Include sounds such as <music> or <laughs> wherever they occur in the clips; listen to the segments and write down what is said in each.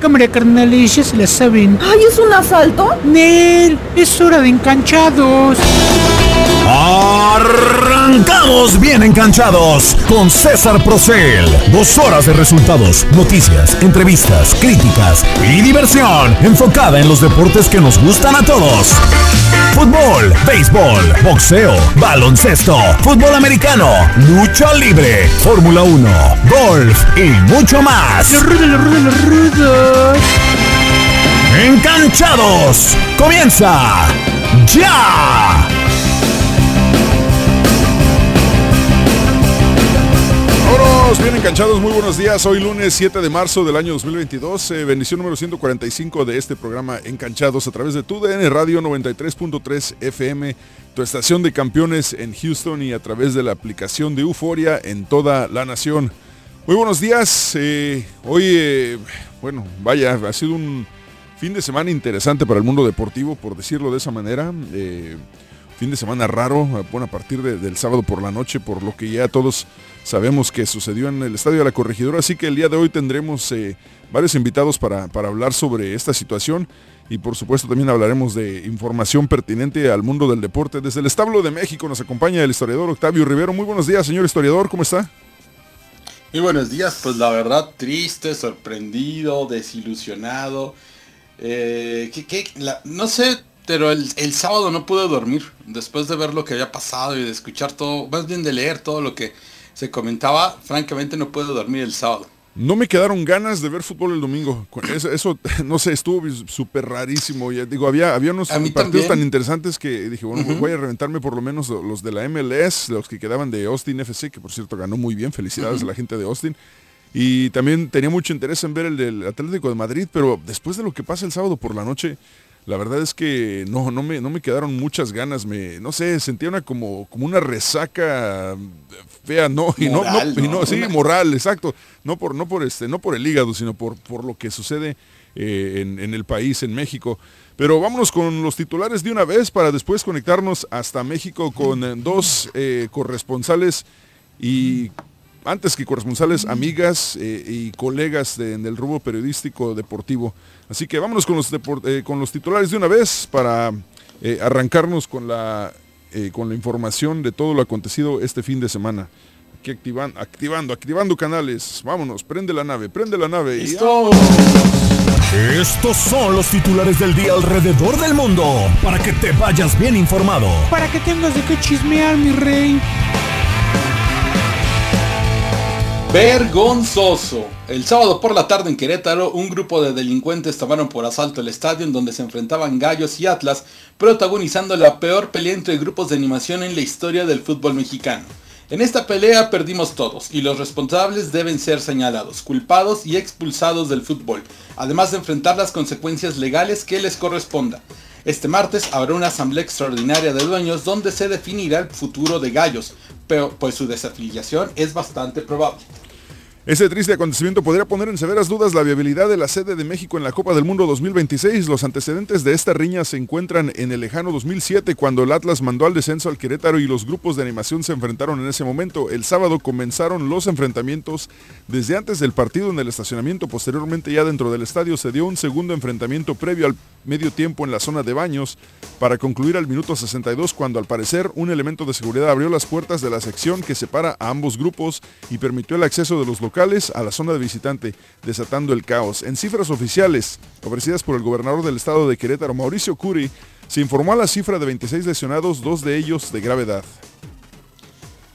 Cámara, carnales, ya se la saben. ¡Ay, es un asalto! Nel, es hora de enganchados. Arrancamos bien enganchados con César Procel. Dos horas de resultados, noticias, entrevistas, críticas y diversión enfocada en los deportes que nos gustan a todos. Fútbol, béisbol, boxeo, baloncesto, fútbol americano, lucha libre, Fórmula 1, golf y mucho más. La la la. Enganchados. Comienza ya. Vámonos, bien enganchados, muy buenos días. Hoy lunes 7 de marzo del año 2022, eh, bendición número 145 de este programa Enganchados a través de tu DN Radio 93.3 FM, tu estación de campeones en Houston y a través de la aplicación de Euforia en toda la nación. Muy buenos días, eh, hoy, eh, bueno, vaya, ha sido un fin de semana interesante para el mundo deportivo, por decirlo de esa manera. Eh, fin de semana raro, bueno, a partir de- del sábado por la noche, por lo que ya todos sabemos que sucedió en el Estadio de la Corregidora, así que el día de hoy tendremos eh, varios invitados para, para hablar sobre esta situación y por supuesto también hablaremos de información pertinente al mundo del deporte. Desde el Establo de México nos acompaña el historiador Octavio Rivero. Muy buenos días, señor historiador, ¿cómo está? Muy buenos días, pues la verdad triste, sorprendido, desilusionado. Eh, no sé, pero el, el sábado no pude dormir después de ver lo que había pasado y de escuchar todo, más bien de leer todo lo que se comentaba. Francamente no pude dormir el sábado. No me quedaron ganas de ver fútbol el domingo. <clears throat> Eso, eso, <laughs> no sé, estuvo súper rarísimo. Ya digo, había, había unos partidos también. tan interesantes que dije, bueno, Ujú. voy a reventarme por lo menos lo- los de la MLS, los que quedaban de Austin FC, que por cierto ganó muy bien. Felicidades a la gente de Austin. Y también tenía mucho interés en ver el del Atlético de Madrid, pero después de lo que pasa el sábado por la noche, la verdad es que no, no me, no me quedaron muchas ganas. Me, no sé, sentía una como, como una resaca fea, no, y no, Moral, no, y ¿no? no, sí, <laughs> moral, exacto. No por, no por este, no por el hígado, sino por, por lo que sucede eh, en, en el país, en México. Pero vámonos con los titulares de una vez para después conectarnos hasta México con eh, dos eh, corresponsales y antes que corresponsales, amigas eh, y colegas de- en el rubro periodístico deportivo. Así que vámonos con los, eh, con los titulares de una vez para eh, arrancarnos con la, eh, con la información de todo lo acontecido este fin de semana. Aquí activan- activando, activando canales. Vámonos, prende la nave, prende la nave. y Listo. Estos son los titulares del día alrededor del mundo para que te vayas bien informado. Para que tengas de qué chismear, mi rey. Vergonzoso. El sábado por la tarde en Querétaro, un grupo de delincuentes tomaron por asalto el estadio en donde se enfrentaban Gallos y Atlas, protagonizando la peor pelea entre grupos de animación en la historia del fútbol mexicano. En esta pelea perdimos todos y los responsables deben ser señalados, culpados y expulsados del fútbol, además de enfrentar las consecuencias legales que les corresponda. Este martes habrá una asamblea extraordinaria de dueños donde se definirá el futuro de Gallos, pero pues su desafiliación es bastante probable. Ese triste acontecimiento podría poner en severas dudas la viabilidad de la sede de México en la Copa del Mundo 2026. Los antecedentes de esta riña se encuentran en el lejano 2007, cuando el Atlas mandó al descenso al Querétaro y los grupos de animación se enfrentaron en ese momento. El sábado comenzaron los enfrentamientos desde antes del partido en el estacionamiento. Posteriormente, ya dentro del estadio, se dio un segundo enfrentamiento previo al medio tiempo en la zona de baños para concluir al minuto 62 cuando al parecer un elemento de seguridad abrió las puertas de la sección que separa a ambos grupos y permitió el acceso de los locales a la zona de visitante, desatando el caos. En cifras oficiales ofrecidas por el gobernador del estado de Querétaro, Mauricio Curi, se informó a la cifra de 26 lesionados, dos de ellos de gravedad.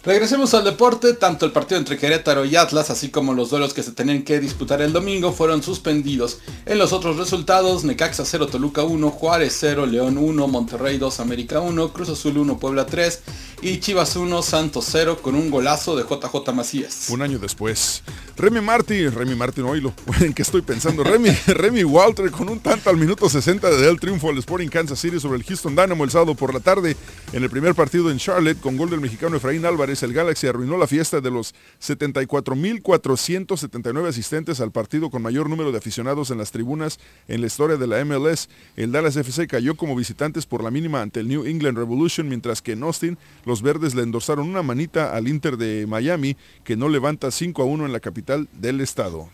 Regresemos al deporte, tanto el partido entre Querétaro y Atlas, así como los duelos que se tenían que disputar el domingo, fueron suspendidos. En los otros resultados, Necaxa 0, Toluca 1, Juárez 0, León 1, Monterrey 2, América 1, Cruz Azul 1, Puebla 3 y Chivas 1, Santos 0 con un golazo de JJ Macías. Un año después. Remy Martin, Remy Martin, oílo, ¿en qué estoy pensando? Remy, <laughs> Remy Walter con un tanto al minuto 60 de el triunfo al Sporting Kansas City sobre el Houston Dynamo el sábado por la tarde en el primer partido en Charlotte con gol del mexicano Efraín Álvarez. El Galaxy arruinó la fiesta de los 74.479 asistentes al partido con mayor número de aficionados en las tribunas en la historia de la MLS. El Dallas FC cayó como visitantes por la mínima ante el New England Revolution, mientras que en Austin los verdes le endorsaron una manita al Inter de Miami, que no levanta 5 a 1 en la capital del estado.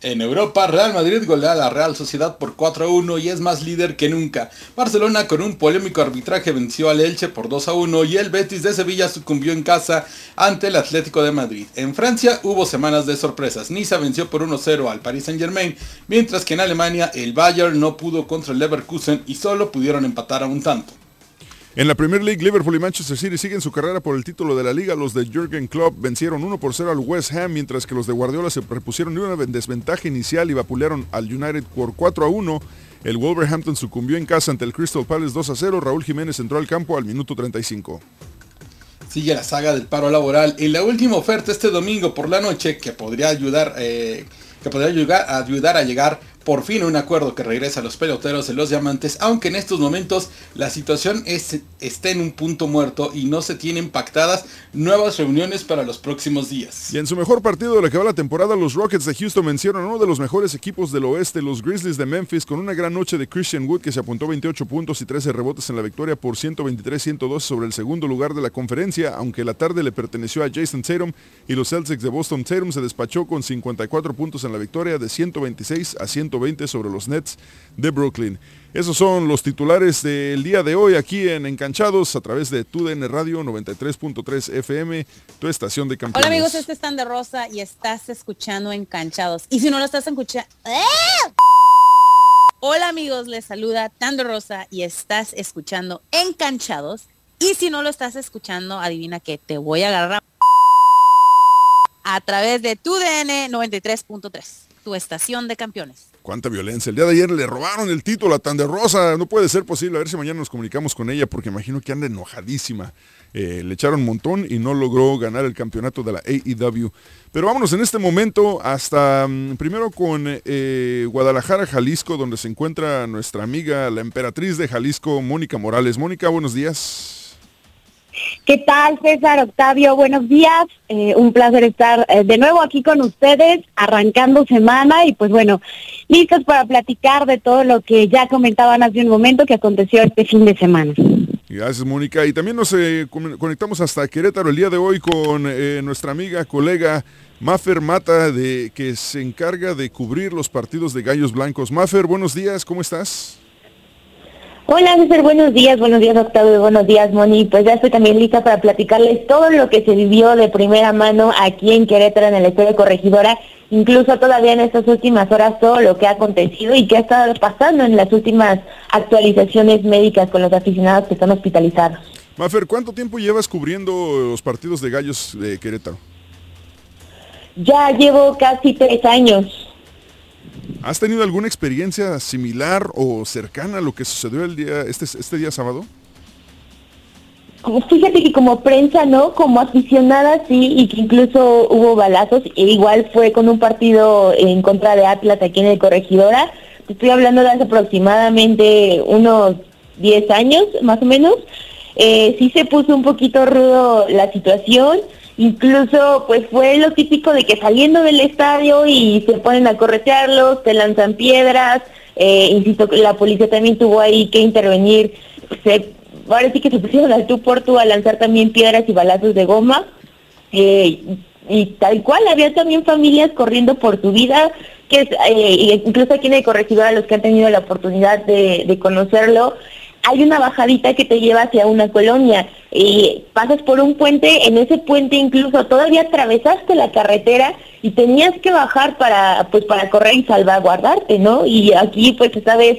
En Europa, Real Madrid golea a la Real Sociedad por 4 a 1 y es más líder que nunca. Barcelona con un polémico arbitraje venció al Elche por 2 a 1 y el Betis de Sevilla sucumbió en casa ante el Atlético de Madrid. En Francia hubo semanas de sorpresas. Niza venció por 1 0 al Paris Saint Germain, mientras que en Alemania el Bayern no pudo contra el Leverkusen y solo pudieron empatar a un tanto. En la Premier League, Liverpool y Manchester City siguen su carrera por el título de la liga. Los de Jürgen Klopp vencieron 1 por 0 al West Ham, mientras que los de Guardiola se repusieron de una desventaja inicial y vapulearon al United por 4 a 1. El Wolverhampton sucumbió en casa ante el Crystal Palace 2 a 0. Raúl Jiménez entró al campo al minuto 35. Sigue la saga del paro laboral y la última oferta este domingo por la noche que podría ayudar, eh, que podría ayudar, ayudar a llegar por fin un acuerdo que regresa a los peloteros de los diamantes, aunque en estos momentos la situación es, está en un punto muerto y no se tienen pactadas nuevas reuniones para los próximos días. Y en su mejor partido de la que va la temporada, los Rockets de Houston vencieron a uno de los mejores equipos del oeste, los Grizzlies de Memphis, con una gran noche de Christian Wood que se apuntó 28 puntos y 13 rebotes en la victoria por 123-102 sobre el segundo lugar de la conferencia, aunque la tarde le perteneció a Jason Tatum y los Celtics de Boston Tatum se despachó con 54 puntos en la victoria de 126 a 120 sobre los Nets de Brooklyn. Esos son los titulares del día de hoy aquí en Encanchados a través de TUDN Radio 93.3 FM, tu estación de campeones. Hola amigos, este es Tan de Rosa y estás escuchando Encanchados. Y si no lo estás escuchando... Hola amigos, les saluda Tan de Rosa y estás escuchando Encanchados. Y si no lo estás escuchando, adivina que te voy a agarrar a través de TUDN 93.3, tu estación de campeones. Cuánta violencia. El día de ayer le robaron el título a Tan de Rosa. No puede ser posible. A ver si mañana nos comunicamos con ella porque imagino que anda enojadísima. Eh, le echaron un montón y no logró ganar el campeonato de la AEW. Pero vámonos en este momento hasta mm, primero con eh, Guadalajara, Jalisco, donde se encuentra nuestra amiga, la emperatriz de Jalisco, Mónica Morales. Mónica, buenos días. ¿Qué tal, César Octavio? Buenos días. Eh, un placer estar eh, de nuevo aquí con ustedes, arrancando semana y pues bueno, listos para platicar de todo lo que ya comentaban hace un momento que aconteció este fin de semana. Gracias, Mónica. Y también nos eh, conectamos hasta Querétaro el día de hoy con nuestra amiga, colega Mafer Mata, de, que se encarga de cubrir los partidos de Gallos Blancos. Mafer, buenos días, ¿cómo estás? Hola César, buenos días, buenos días Octavio, buenos días Moni. Pues ya estoy también lista para platicarles todo lo que se vivió de primera mano aquí en Querétaro, en el Estadio Corregidora, incluso todavía en estas últimas horas todo lo que ha acontecido y que ha estado pasando en las últimas actualizaciones médicas con los aficionados que están hospitalizados. Mafer, ¿cuánto tiempo llevas cubriendo los partidos de Gallos de Querétaro? Ya llevo casi tres años. ¿Has tenido alguna experiencia similar o cercana a lo que sucedió el día, este, este día sábado? Fíjate que como prensa, ¿no? Como aficionada, sí, y que incluso hubo balazos, e igual fue con un partido en contra de Atlas aquí en el Corregidora. estoy hablando de hace aproximadamente unos 10 años, más o menos. Eh, sí se puso un poquito rudo la situación. Incluso pues fue lo típico de que saliendo del estadio y se ponen a corretearlos, te lanzan piedras, eh, insisto, la policía también tuvo ahí que intervenir, se, ahora sí que se pusieron al tú por tú a lanzar también piedras y balazos de goma, eh, y tal cual, había también familias corriendo por su vida, que eh, incluso aquí en el corregidor a los que han tenido la oportunidad de, de conocerlo, hay una bajadita que te lleva hacia una colonia y pasas por un puente, en ese puente incluso todavía atravesaste la carretera y tenías que bajar para pues para correr y salvaguardarte, ¿no? Y aquí pues esta vez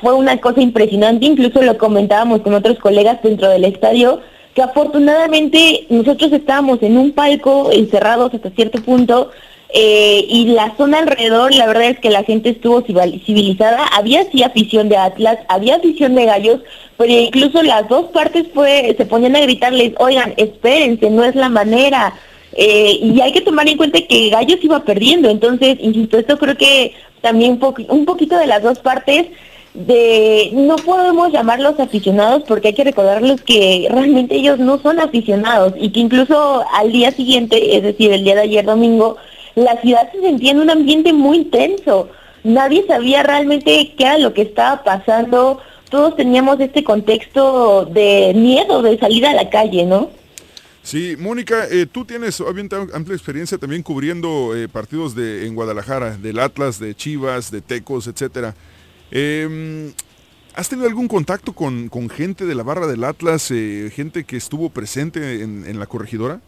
fue una cosa impresionante, incluso lo comentábamos con otros colegas dentro del estadio, que afortunadamente nosotros estábamos en un palco encerrados hasta cierto punto, eh, y la zona alrededor, la verdad es que la gente estuvo civilizada, había sí afición de Atlas, había afición de Gallos, pero incluso las dos partes fue, se ponían a gritarles, oigan, espérense, no es la manera, eh, y hay que tomar en cuenta que Gallos iba perdiendo, entonces, insisto, esto creo que también un poquito de las dos partes de no podemos llamarlos aficionados porque hay que recordarles que realmente ellos no son aficionados y que incluso al día siguiente, es decir, el día de ayer domingo, la ciudad se sentía en un ambiente muy intenso. Nadie sabía realmente qué era lo que estaba pasando. Todos teníamos este contexto de miedo de salir a la calle, ¿no? Sí, Mónica, eh, tú tienes amplia experiencia también cubriendo eh, partidos de, en Guadalajara, del Atlas, de Chivas, de Tecos, etcétera. Em, ¿Has tenido algún contacto con, gente de la barra del Atlas, eh, gente que estuvo presente en la corregidora?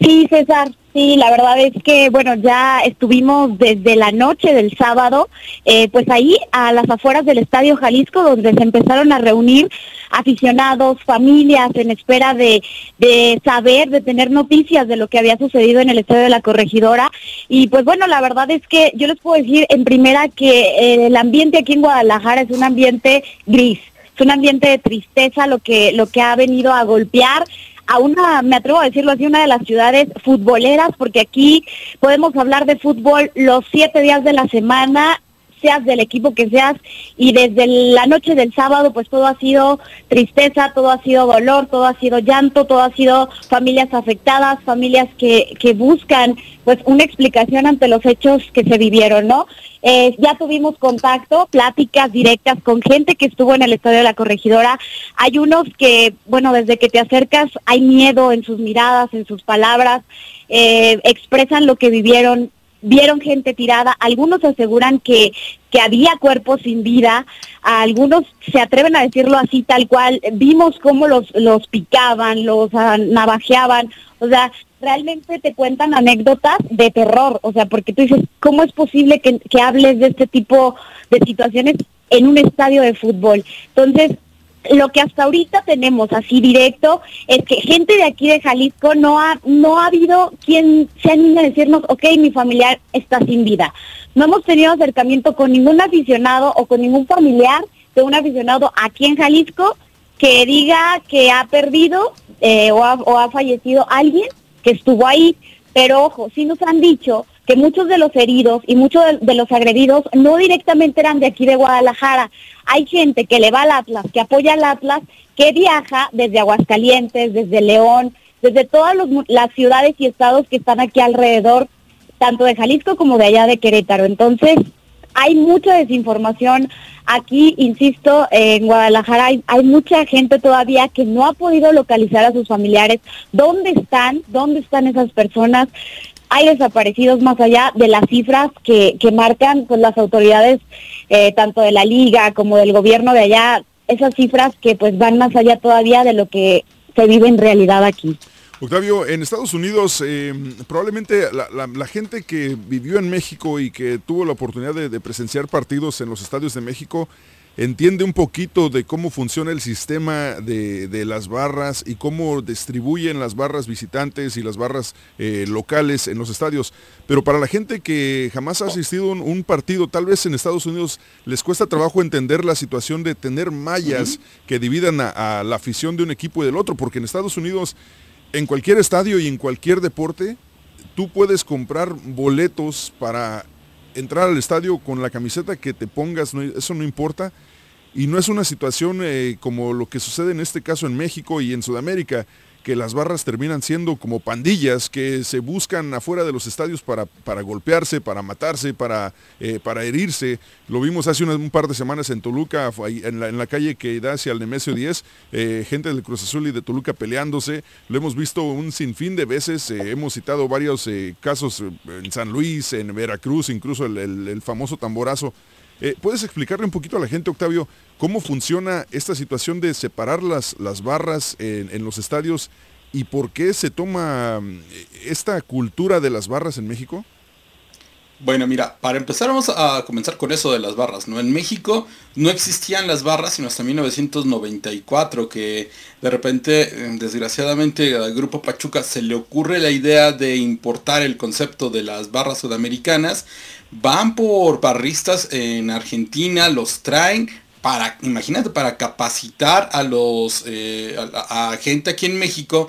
Sí, César, sí, la verdad es que, bueno, ya estuvimos desde la noche del sábado, eh, pues ahí a las afueras del Estadio Jalisco, donde se empezaron a reunir aficionados, familias, en espera de, de saber, de tener noticias de lo que había sucedido en el Estadio de la Corregidora. Y pues bueno, la verdad es que yo les puedo decir en primera que eh, el ambiente aquí en Guadalajara es un ambiente gris es un ambiente de tristeza lo que lo que ha venido a golpear a una, me atrevo a decirlo así, una de las ciudades futboleras, porque aquí podemos hablar de fútbol los siete días de la semana, seas del equipo que seas, y desde la noche del sábado, pues todo ha sido tristeza, todo ha sido dolor, todo ha sido llanto, todo ha sido familias afectadas, familias que, que buscan pues una explicación ante los hechos que se vivieron, ¿no? Eh, ya tuvimos contacto, pláticas directas con gente que estuvo en el estadio de la corregidora. Hay unos que, bueno, desde que te acercas hay miedo en sus miradas, en sus palabras, eh, expresan lo que vivieron, vieron gente tirada, algunos aseguran que, que había cuerpos sin vida, algunos se atreven a decirlo así tal cual, vimos cómo los, los picaban, los uh, navajeaban, o sea, realmente te cuentan anécdotas de terror, o sea, porque tú dices, ¿cómo es posible que, que hables de este tipo de situaciones en un estadio de fútbol? Entonces, lo que hasta ahorita tenemos así directo es que gente de aquí de Jalisco no ha no ha habido quien se anime a decirnos, ok, mi familiar está sin vida. No hemos tenido acercamiento con ningún aficionado o con ningún familiar de un aficionado aquí en Jalisco que diga que ha perdido eh, o, ha, o ha fallecido alguien que estuvo ahí. Pero ojo, sí nos han dicho que muchos de los heridos y muchos de, los agredidos no directamente eran de aquí de Guadalajara. Hay gente que le va al Atlas, que apoya al Atlas, que viaja desde Aguascalientes, desde León, desde todas las ciudades y estados que están aquí alrededor, tanto de Jalisco como de allá de Querétaro. Entonces, hay mucha desinformación. Aquí, insisto, en Guadalajara hay, hay, mucha gente todavía que no ha podido localizar a sus familiares. ¿Dónde están? ¿Dónde están esas personas? Hay desaparecidos más allá de las cifras que, que marcan pues, las autoridades eh, tanto de la liga como del gobierno de allá, esas cifras que pues van más allá todavía de lo que se vive en realidad aquí. Octavio, en Estados Unidos eh, probablemente la, gente que vivió en México y que tuvo la oportunidad de presenciar partidos en los estadios de México, entiende un poquito de cómo funciona el sistema de, las barras y cómo distribuyen las barras visitantes y las barras eh, locales en los estadios. Pero para la gente que jamás ha asistido a un, partido, tal vez en Estados Unidos les cuesta trabajo entender la situación de tener mallas que dividan a, a la afición de un equipo y del otro, porque en Estados Unidos, en cualquier estadio y en cualquier deporte, tú puedes comprar boletos para entrar al estadio con la camiseta que te pongas, eso no importa. Y no es una situación eh, como lo que sucede en este caso en México y en Sudamérica, que las barras terminan siendo como pandillas que se buscan afuera de los estadios para, para golpearse, para matarse, para, eh, para herirse. Lo vimos hace un par de semanas en Toluca, en la, calle que da hacia el Nemesio 10, eh, gente del Cruz Azul y de Toluca peleándose. Lo hemos visto un sinfín de veces, hemos citado varios casos en San Luis, en Veracruz, incluso el, el famoso tamborazo. Eh, ¿Puedes explicarle un poquito a la gente, Octavio, cómo funciona esta situación de separar las, las barras en, los estadios y por qué se toma mm, esta cultura de las barras en México? Bueno, mira, para empezar vamos a comenzar con eso de las barras, ¿no? En México no existían las barras sino hasta 1994 que de repente, eh, desgraciadamente, al grupo Pachuca se le ocurre la idea de importar el concepto de las barras sudamericanas. Van por barristas en Argentina, los traen para, imagínate, para capacitar a los, eh, a, gente aquí en México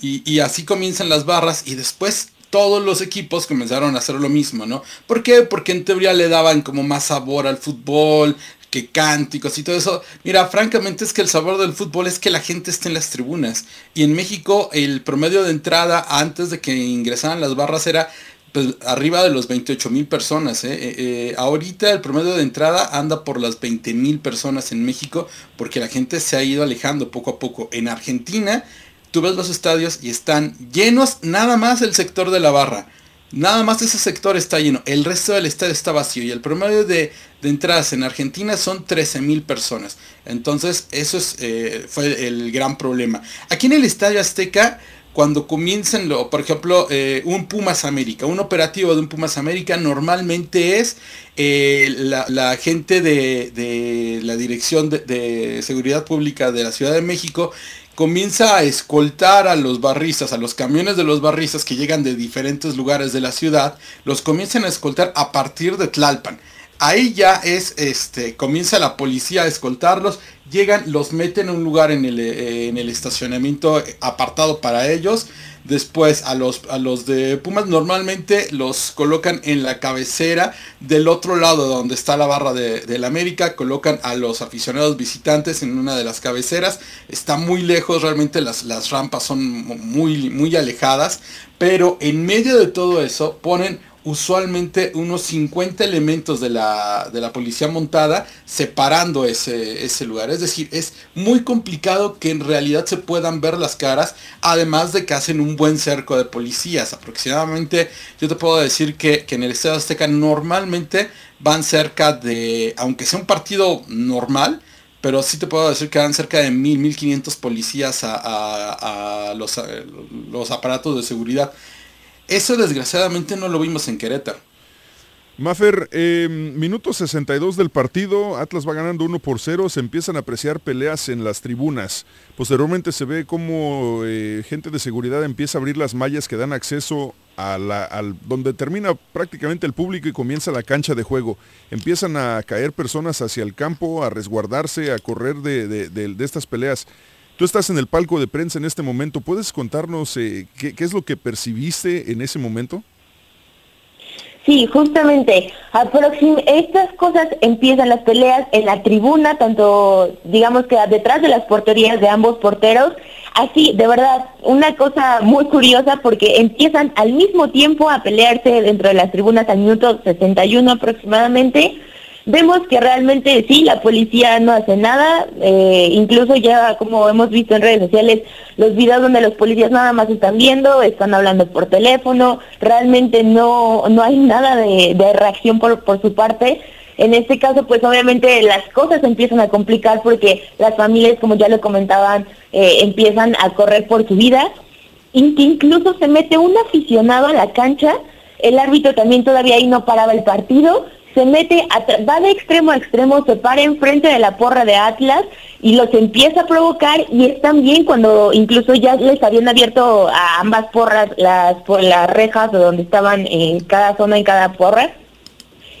y, y así comienzan las barras y después todos los equipos comenzaron a hacer lo mismo, ¿no? ¿Por qué? Porque en teoría le daban como más sabor al fútbol, que cánticos y todo eso. Mira, francamente es que el sabor del fútbol es que la gente esté en las tribunas. Y en México el promedio de entrada antes de que ingresaran las barras era pues, arriba de los 28 mil personas. ¿eh? Eh, eh, ahorita el promedio de entrada anda por las 20 mil personas en México porque la gente se ha ido alejando poco a poco. En Argentina tú ves los estadios y están llenos nada más el sector de la barra. Nada más ese sector está lleno. El resto del estadio está vacío. Y el promedio de, entradas en Argentina son 13 mil personas. Entonces eso es, eh, fue el gran problema. Aquí en el Estadio Azteca, cuando comiencen, lo, por ejemplo, eh, un Pumas América, un operativo de un Pumas América normalmente es eh, la, gente de, la Dirección de Seguridad Pública de la Ciudad de México comienza a escoltar a los barristas, a los camiones de los barristas que llegan de diferentes lugares de la ciudad, los comienzan a escoltar a partir de Tlalpan. Ahí ya es, este, comienza la policía a escoltarlos, llegan, los meten en un lugar en el, eh, en el estacionamiento apartado para ellos, Después a los, a los de Pumas normalmente los colocan en la cabecera del otro lado donde está la barra de, la América. Colocan a los aficionados visitantes en una de las cabeceras. Está muy lejos, realmente las, las rampas son muy, muy alejadas. Pero en medio de todo eso ponen usualmente unos 50 elementos de la, de la policía montada separando ese, ese, lugar. Es decir, es muy complicado que en realidad se puedan ver las caras, además de que hacen un buen cerco de policías. Aproximadamente, yo te puedo decir que, en el Estado Azteca normalmente van cerca de, aunque sea un partido normal, pero sí te puedo decir que van cerca de 1000, 1500 policías a, a los, los aparatos de seguridad. Eso desgraciadamente no lo vimos en Querétaro. Mafer, eh, minuto 62 del partido, Atlas va ganando 1 por 0, se empiezan a apreciar peleas en las tribunas. Posteriormente se ve como eh, gente de seguridad empieza a abrir las mallas que dan acceso a la, al, donde termina prácticamente el público y comienza la cancha de juego. Empiezan a caer personas hacia el campo, a resguardarse, a correr de estas peleas. Tú estás en el palco de prensa en este momento. ¿Puedes contarnos eh, qué, es lo que percibiste en ese momento? Sí, justamente. Estas cosas empiezan las peleas en la tribuna, tanto digamos que detrás de las porterías de ambos porteros. Así, de verdad, una cosa muy curiosa porque empiezan al mismo tiempo a pelearse dentro de las tribunas al minuto 61 aproximadamente Vemos que realmente sí, la policía no hace nada, eh, incluso ya como hemos visto en redes sociales, los videos donde los policías nada más están viendo, están hablando por teléfono, realmente no, no hay nada de, reacción por, por su parte. En este caso, pues obviamente las cosas empiezan a complicar porque las familias, como ya lo comentaban, eh, empiezan a correr por su vida. Incluso se mete un aficionado a la cancha, el árbitro también todavía ahí no paraba el partido, se mete, va de extremo a extremo, se para enfrente de la porra de Atlas y los empieza a provocar y es también cuando incluso ya les habían abierto a ambas porras las, por las rejas de donde estaban en cada zona, en cada porra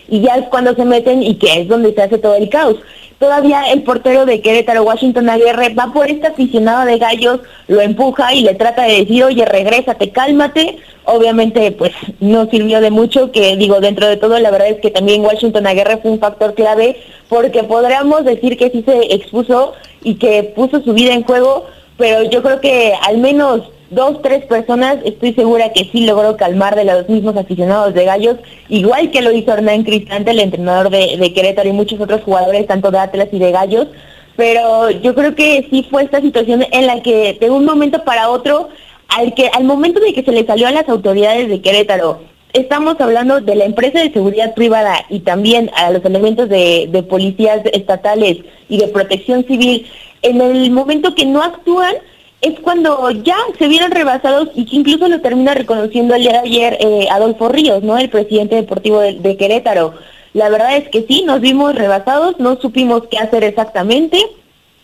y ya es cuando se meten y que es donde se hace todo el caos. Todavía el portero de Querétaro, Washington Aguirre, va por este aficionado de gallos, lo empuja y le trata de decir, oye, regrésate, cálmate. Obviamente, pues no sirvió de mucho, que digo, dentro de todo, la verdad es que también Washington Aguirre fue un factor clave, porque podríamos decir que sí se expuso y que puso su vida en juego, pero yo creo que al menos dos, tres personas, estoy segura que sí logró calmar de los mismos aficionados de Gallos, igual que lo hizo Hernán Cristante, el entrenador de, Querétaro y muchos otros jugadores, tanto de Atlas y de Gallos, pero yo creo que sí fue esta situación en la que de un momento para otro, al, que, al momento de que se le salió a las autoridades de Querétaro, estamos hablando de la empresa de seguridad privada y también a los elementos de, policías estatales y de protección civil, en el momento que no actúan, es cuando ya se vieron rebasados y que incluso lo termina reconociendo el día de ayer eh, Adolfo Ríos, ¿no? El presidente deportivo de, de Querétaro. La verdad es que sí, nos vimos rebasados, no supimos qué hacer exactamente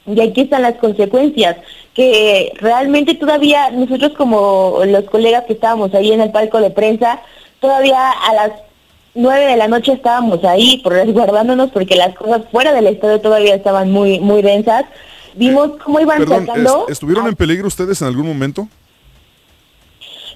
y aquí están las consecuencias, que realmente todavía nosotros como los colegas que estábamos ahí en el palco de prensa, todavía a las nueve de la noche estábamos ahí por resguardándonos porque las cosas fuera del estadio todavía estaban muy muy densas. Vimos cómo iban Perdón, sacando... ¿est- ¿estuvieron en peligro ustedes en algún momento?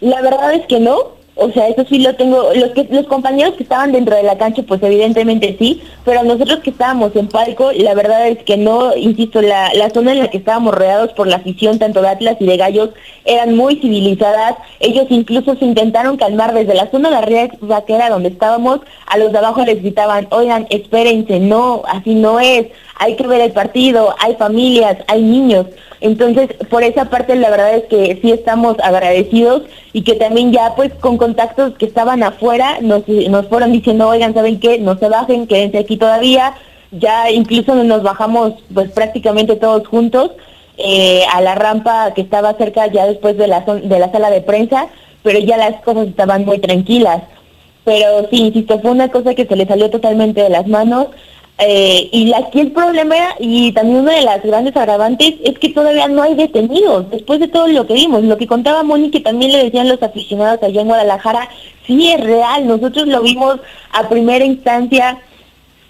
La verdad es que no. O sea, eso sí lo tengo. Los que los compañeros que estaban dentro de la cancha, pues evidentemente sí. Pero nosotros que estábamos en palco, la verdad es que no. Insisto, la, la zona en la que estábamos rodeados por la afición tanto de Atlas y de Gallos eran muy civilizadas. Ellos incluso se intentaron calmar desde la zona de arriba, que era donde estábamos. A los de abajo les gritaban, oigan, espérense, no, así no es. Hay que ver el partido. Hay familias, hay niños. Entonces, por esa parte la verdad es que sí estamos agradecidos y que también ya pues con contactos que estaban afuera nos, nos fueron diciendo, oigan, ¿saben qué? No se bajen, quédense aquí todavía. Ya incluso nos bajamos pues prácticamente todos juntos eh, a la rampa que estaba cerca ya después de la, de la sala de prensa, pero ya las cosas estaban muy tranquilas. Pero sí, insisto, fue una cosa que se le salió totalmente de las manos. Eh, y aquí el problema y también una de las grandes agravantes es que todavía no hay detenidos, después de todo lo que vimos, lo que contaba Moni que también le decían los aficionados allá en Guadalajara, sí es real, nosotros lo vimos a primera instancia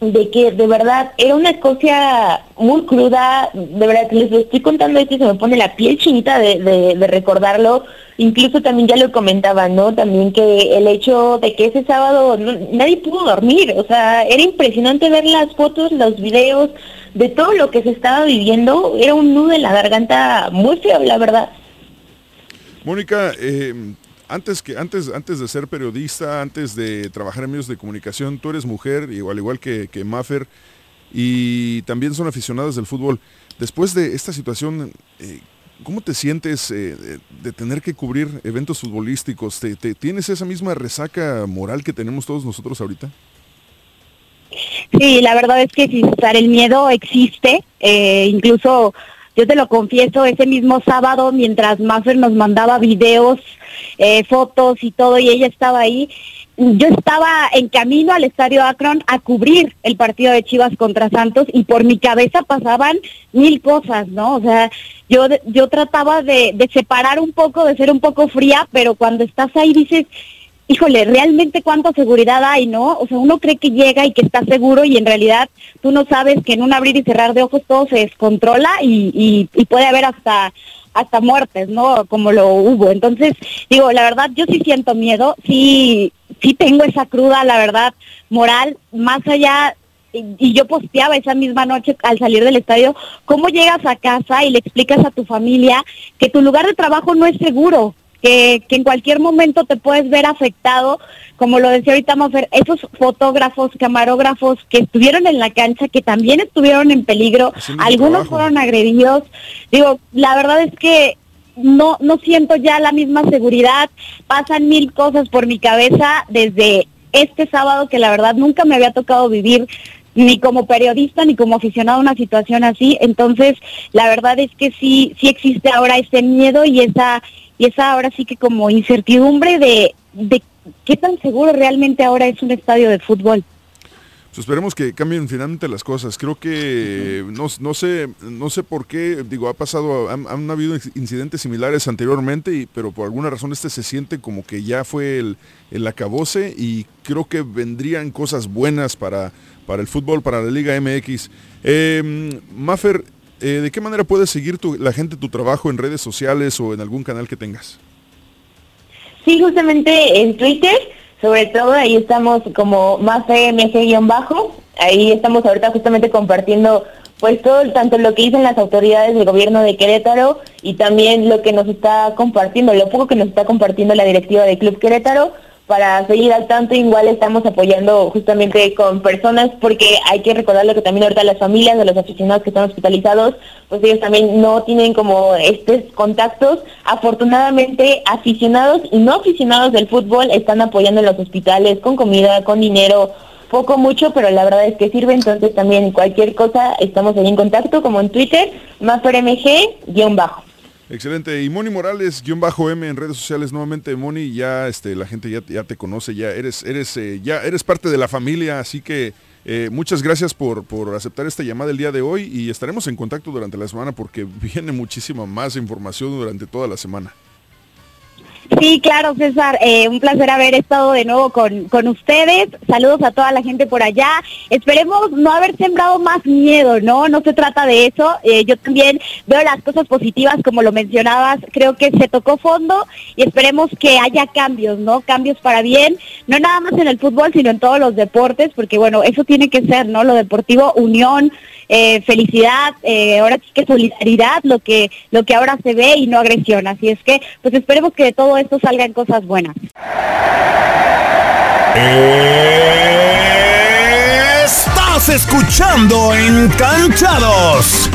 de que de verdad era una cosa muy cruda, de verdad les lo estoy contando esto y se me pone la piel chinita de, de, de recordarlo, incluso también ya lo comentaba, ¿no? También que el hecho de que ese sábado no- nadie pudo dormir, o sea, era impresionante ver las fotos, los videos de todo lo que se estaba viviendo, era un nudo en la garganta muy feo, la verdad. Mónica, eh, antes, que, antes, antes de ser periodista, antes de trabajar en medios de comunicación, tú eres mujer, y al igual que, que Maffer, y también son aficionadas del fútbol. Después de esta situación, eh, ¿cómo te sientes eh, de- tener que cubrir eventos futbolísticos? ¿Te, te- tienes esa misma resaca moral que tenemos todos nosotros ahorita? Sí, la verdad es que sí, César, el miedo existe. eh, incluso, yo te lo confieso, ese mismo sábado, mientras Maffer nos mandaba videos, eh, fotos y todo, y ella estaba ahí, yo estaba en camino al Estadio Akron a cubrir el partido de Chivas contra Santos y por mi cabeza pasaban mil cosas, ¿no? O sea, yo, yo trataba de, de separar un poco, de ser un poco fría, pero cuando estás ahí dices, híjole, realmente cuánta seguridad hay, ¿no? O sea, uno cree que llega y que está seguro y en realidad tú no sabes que en un abrir y cerrar de ojos todo se descontrola y, y, puede haber hasta hasta muertes, ¿no? Como lo hubo. Entonces, digo, la verdad, yo sí siento miedo, sí, sí tengo esa cruda, la verdad, moral, más allá y yo posteaba esa misma noche al salir del estadio, ¿cómo llegas a casa y le explicas a tu familia que tu lugar de trabajo no es seguro? Que, que en cualquier momento te puedes ver afectado, como lo decía ahorita Mafer, esos fotógrafos, camarógrafos que estuvieron en la cancha, que también estuvieron en peligro, algunos trabajo. fueron agredidos. Digo, la verdad es que no, no siento ya la misma seguridad, pasan mil cosas por mi cabeza desde este sábado que la verdad nunca me había tocado vivir ni como periodista ni como aficionado a una situación así, entonces la verdad es que sí, sí existe ahora ese miedo y esa, y esa ahora sí que como incertidumbre de, de qué tan seguro realmente ahora es un estadio de fútbol. Pues esperemos que cambien finalmente las cosas. Creo que no, no sé no sé por qué, digo, ha pasado, han, han habido incidentes similares anteriormente, y, pero por alguna razón este se siente como que ya fue el, el acabose y creo que vendrían cosas buenas para, para el fútbol, para la Liga MX. Eh, Maffer, eh, ¿de qué manera puede seguir tu- la gente tu trabajo en redes sociales o en algún canal que tengas? Sí, justamente en Twitter, sobre todo ahí estamos como más bajo ahí estamos ahorita justamente compartiendo pues todo, tanto lo que dicen las autoridades del gobierno de Querétaro y también lo que nos está compartiendo, lo poco que nos está compartiendo la directiva del Club Querétaro, para seguir al tanto, igual estamos apoyando justamente con personas, porque hay que recordarlo que también ahorita las familias de los aficionados que están hospitalizados, pues ellos también no tienen como estos contactos. Afortunadamente, aficionados y no aficionados del fútbol están apoyando en los hospitales con comida, con dinero, poco mucho, pero la verdad es que sirve, entonces también cualquier cosa estamos ahí en contacto, como en Twitter, más Excelente. Y Moni Morales, guion bajo M en redes sociales, nuevamente Moni, ya este, la gente ya, ya te conoce, ya eres, eres, eh, ya eres parte de la familia, así que eh, muchas gracias por, por aceptar esta llamada el día de hoy y estaremos en contacto durante la semana porque <laughs> viene muchísima más información durante toda la semana. Sí, claro, César. Eh, un placer haber estado de nuevo con, con ustedes. Saludos a toda la gente por allá. Esperemos no haber sembrado más miedo, ¿no? No se trata de eso. Eh, yo también veo las cosas positivas, como lo mencionabas. Creo que se tocó fondo y esperemos que haya cambios, ¿no? Cambios para bien. No nada más en el fútbol, sino en todos los deportes, porque bueno, eso tiene que ser, ¿no? Lo deportivo, unión, eh, felicidad, eh, ahora sí que solidaridad, lo que, lo que ahora se ve y no agresión. Así es que, pues esperemos que de todo esto salgan cosas buenas. Estás escuchando Encanchados.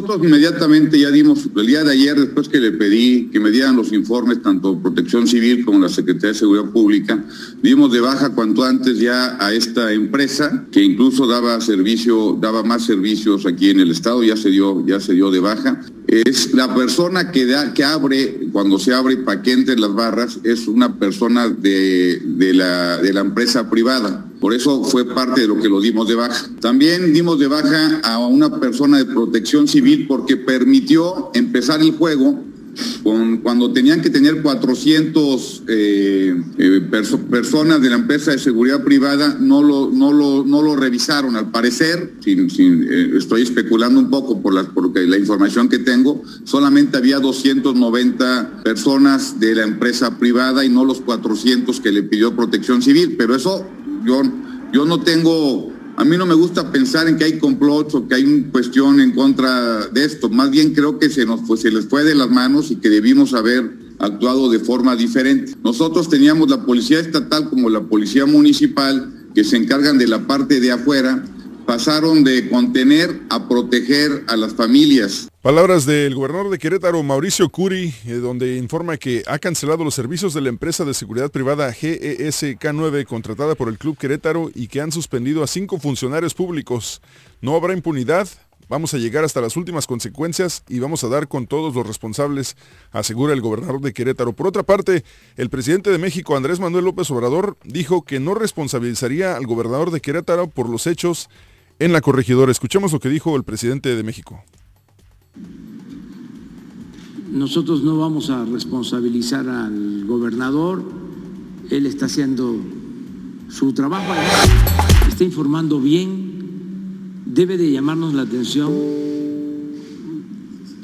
Nosotros inmediatamente ya dimos, el día de ayer, después que le pedí que me dieran los informes, tanto Protección Civil como la Secretaría de Seguridad Pública, dimos de baja cuanto antes ya a esta empresa, que incluso daba servicio, daba más servicios aquí en el estado, ya se dio, ya se dio de baja. Es la persona que da, que abre, cuando se abre para que entren las barras, es una persona de, de la, de la empresa privada. Por eso fue parte de lo que lo dimos de baja. También dimos de baja a una persona de protección civil porque permitió empezar el juego con, cuando tenían que tener 400 eh, eh, perso- personas de la empresa de seguridad privada, no lo, no lo, no lo revisaron. Al parecer, eh, estoy especulando un poco por la, porque la información que tengo, solamente había 290 personas de la empresa privada y no los 400 que le pidió protección civil. Pero eso yo, yo no tengo, a mí no me gusta pensar en que hay complots o que hay una cuestión en contra de esto. Más bien creo que se nos fue- se les fue de las manos y que debimos haber actuado de forma diferente. Nosotros teníamos la policía estatal como la policía municipal que se encargan de la parte de afuera, pasaron de contener a proteger a las familias. Palabras del gobernador de Querétaro, Mauricio Curi, eh, donde informa que ha cancelado los servicios de la empresa de seguridad privada E GESK9 contratada por el Club Querétaro y que han suspendido a cinco funcionarios públicos. No habrá impunidad, vamos a llegar hasta las últimas consecuencias y vamos a dar con todos los responsables, asegura el gobernador de Querétaro. Por otra parte, el presidente de México, Andrés Manuel López Obrador, dijo que no responsabilizaría al gobernador de Querétaro por los hechos en la corregidora. Escuchemos lo que dijo el presidente de México. Nosotros no vamos a responsabilizar al gobernador, él está haciendo su trabajo, está informando bien, debe de llamarnos la atención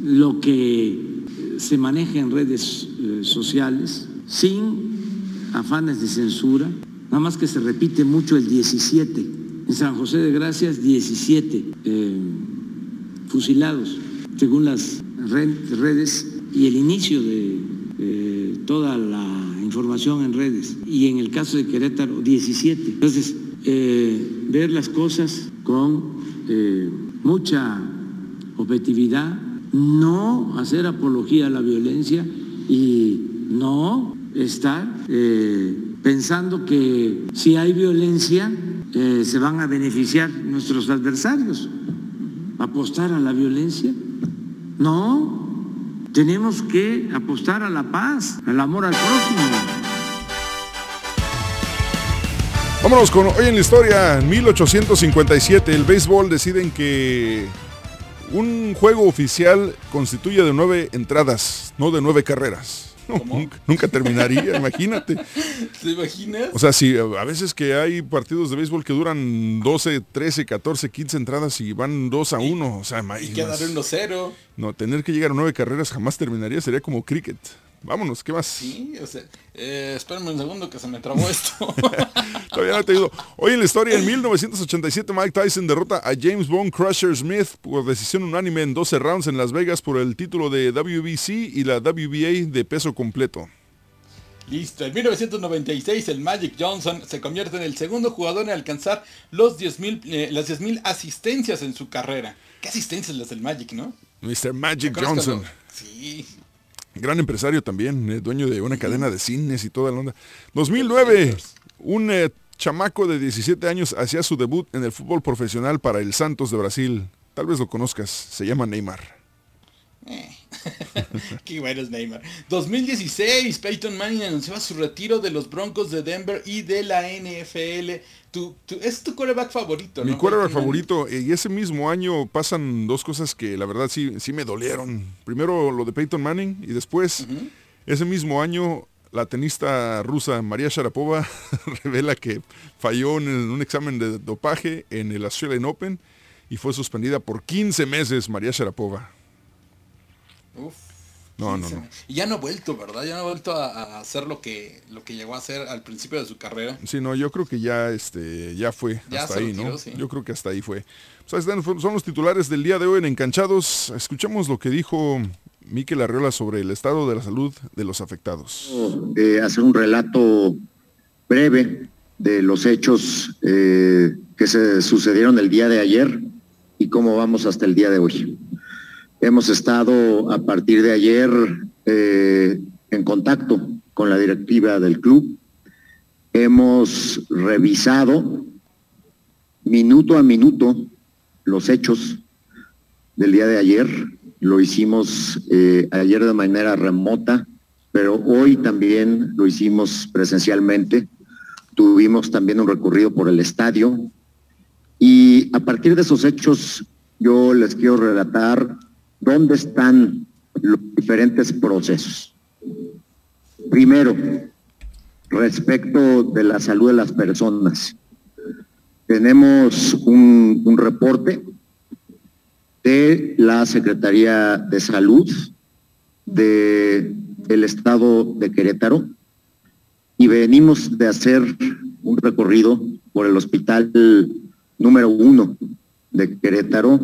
lo que se maneja en redes eh, sociales sin afanes de censura, nada más que se repite mucho el 17, en San José de Gracias 17 eh, fusilados, según las red- redes y el inicio de eh, toda la información en redes. Y en el caso de Querétaro, 17. Entonces, eh, ver las cosas con mucha objetividad, no hacer apología a la violencia y no estar pensando que si hay violencia eh, se van a beneficiar nuestros adversarios. Apostar a la violencia. No, tenemos que apostar a la paz, al amor al prójimo. Vámonos con hoy en la historia, en 1857, el béisbol deciden que un juego oficial constituye de nueve entradas, no de nueve carreras. Nunca, nunca terminaría, <laughs> imagínate. ¿Te imaginas? O sea, sí, a veces que hay partidos de béisbol que duran 12, 13, 14, 15 entradas y van 2 a 1. O sea, Y imagínate. quedar 1-0. No, tener que llegar a nueve carreras jamás terminaría, sería como cricket. Vámonos, ¿qué más? Sí, o sea, eh, espérame un segundo que se me trabó esto. <laughs> Todavía no te digo. Hoy en la historia, en 1987, Mike Tyson derrota a James Bond Crusher Smith por decisión unánime en 12 rounds en Las Vegas por el título de WBC y la WBA de peso completo. Listo, en 1996 el Magic Johnson se convierte en el segundo jugador en alcanzar los 10.000, eh, las 10.000 asistencias en su carrera. ¿Qué asistencias las del Magic, no? Mr. Magic ¿Te acuerdas Johnson. cuando- Sí. Gran empresario también, eh, dueño de una cadena de cines y toda la onda. 2009, un eh, chamaco de 17 años hacía su debut en el fútbol profesional para el Santos de Brasil. Tal vez lo conozcas, se llama Neymar. Eh. <laughs> Qué bueno es Neymar. 2016, Peyton Manning anunciaba su retiro de los Broncos de Denver y de la NFL. Tu, tu- es tu quarterback favorito, ¿no? Mi quarterback Peyton favorito, eh, y ese mismo año pasan dos cosas que la verdad sí, sí me dolieron. Primero lo de Peyton Manning y después, ese mismo año, la tenista rusa María Sharapova <laughs> revela que falló en el- un examen de dopaje en el Australian Open y fue suspendida por 15 meses María Sharapova. Uf, No, no, 15. no. Y ya no ha vuelto, ¿verdad? Ya no ha vuelto a, a hacer lo que, lo que llegó a hacer al principio de su carrera. Sí, no, yo creo que ya, este, ya fue Ya hasta ahí, ¿no? sí. Yo creo que hasta ahí fue. Pues ahí están, fueron- son los titulares del día de hoy en Encanchados. Escuchemos lo que dijo Miquel Arriola sobre el estado de la salud de los afectados. eh, hacer un relato breve de los hechos eh, que se sucedieron el día de ayer y cómo vamos hasta el día de hoy. Hemos estado a partir de ayer eh, en contacto con la directiva del club. Hemos revisado minuto a minuto los hechos del día de ayer. Lo hicimos eh, ayer de manera remota, pero hoy también lo hicimos presencialmente. Tuvimos también un recorrido por el estadio y a partir de esos hechos yo les quiero relatar dónde están los diferentes procesos. Primero, respecto de la salud de las personas. Tenemos un, reporte de la Secretaría de Salud de el estado de Querétaro y venimos de hacer un recorrido por el hospital número uno de Querétaro,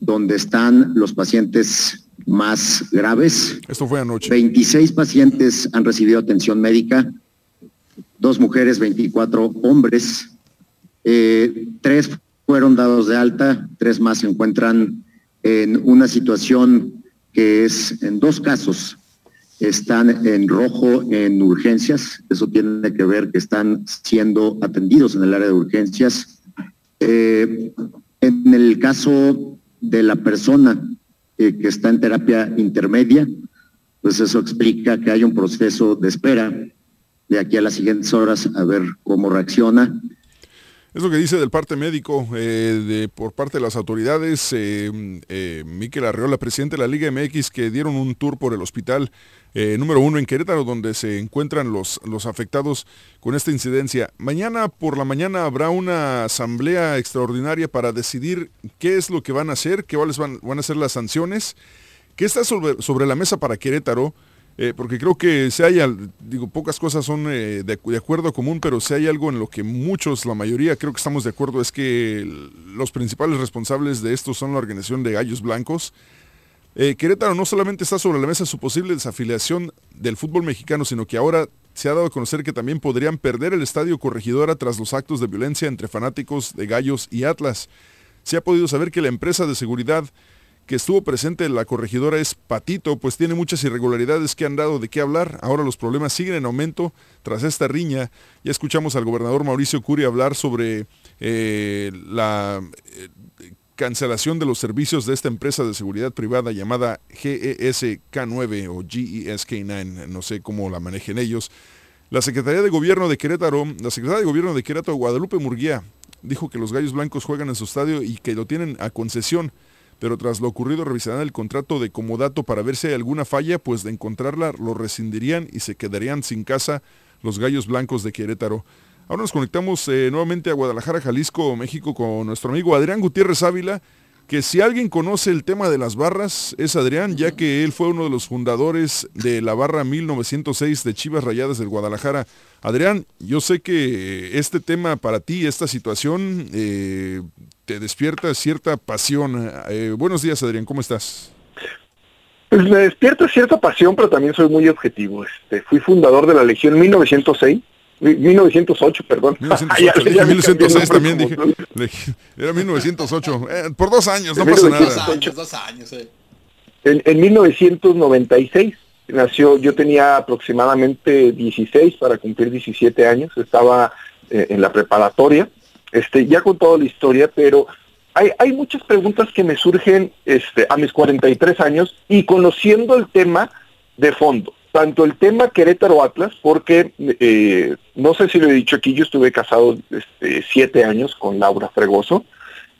donde están los pacientes más graves. Esto fue anoche. 26 pacientes han recibido atención médica, dos mujeres, 24 hombres, eh, tres fueron dados de alta, tres más se encuentran en una situación que es, en dos casos, están en rojo en urgencias, eso tiene que ver que están siendo atendidos en el área de urgencias. Eh, en el caso de la persona eh, que está en terapia intermedia, pues eso explica que hay un proceso de espera de aquí a las siguientes horas a ver cómo reacciona. Es lo que dice del parte médico eh, de, por parte de las autoridades. Eh, eh, Miquel Arreola, presidente de la Liga MX, que dieron un tour por el hospital número uno en Querétaro, donde se encuentran los, los afectados con esta incidencia. Mañana por la mañana habrá una asamblea extraordinaria para decidir qué es lo que van a hacer, qué van a ser las sanciones, qué está sobre, sobre la mesa para Querétaro. Eh, porque creo que si hay, digo, pocas cosas son eh, de, acuerdo común, pero si hay algo en lo que muchos, la mayoría, creo que estamos de acuerdo, es que los principales responsables de esto son la organización de Gallos Blancos. Eh, Querétaro no solamente está sobre la mesa su posible desafiliación del fútbol mexicano, sino que ahora se ha dado a conocer que también podrían perder el estadio Corregidora tras los actos de violencia entre fanáticos de Gallos y Atlas. Se ha podido saber que la empresa de seguridad que estuvo presente en la corregidora es Patito, pues tiene muchas irregularidades que han dado de qué hablar. Ahora los problemas siguen en aumento tras esta riña. Ya escuchamos al gobernador Mauricio Curi hablar sobre eh, la eh, cancelación de los servicios de esta empresa de seguridad privada llamada GESK9 o GESK9, no sé cómo la manejen ellos. La Secretaría de Gobierno de Querétaro, la Secretaría de Gobierno de Querétaro, Guadalupe Murguía, dijo que los Gallos Blancos juegan en su estadio y que lo tienen a concesión, pero tras lo ocurrido revisarán el contrato de comodato para ver si hay alguna falla, pues de encontrarla lo rescindirían y se quedarían sin casa los Gallos Blancos de Querétaro. Ahora nos conectamos eh, nuevamente a Guadalajara, Jalisco, México, con nuestro amigo Adrián Gutiérrez Ávila, que si alguien conoce el tema de las barras es Adrián, ya que él fue uno de los fundadores de la barra 1906 de Chivas Rayadas del Guadalajara. Adrián, yo sé que este tema para ti, esta situación, eh, te despierta cierta pasión. Eh, buenos días, Adrián, ¿cómo estás? Pues me despierta cierta pasión, pero también soy muy objetivo. Este, fui fundador de la Legión 1906, mi- 1908, perdón. 1908, <laughs> Ya- dije ya me 1906 cambié también, dije. Era 1908. Eh, por dos años, no De pasa 1908. nada. Dos años, dos años, eh. En, en 1996 nació, yo tenía aproximadamente 16 para cumplir 17 años, estaba eh, en la preparatoria, este, ya con toda la historia, pero hay, hay muchas preguntas que me surgen este, a mis 43 años y conociendo el tema de fondo. Tanto el tema Querétaro Atlas, porque eh, no sé si lo he dicho aquí, yo estuve casado este, siete años con Laura Fregoso,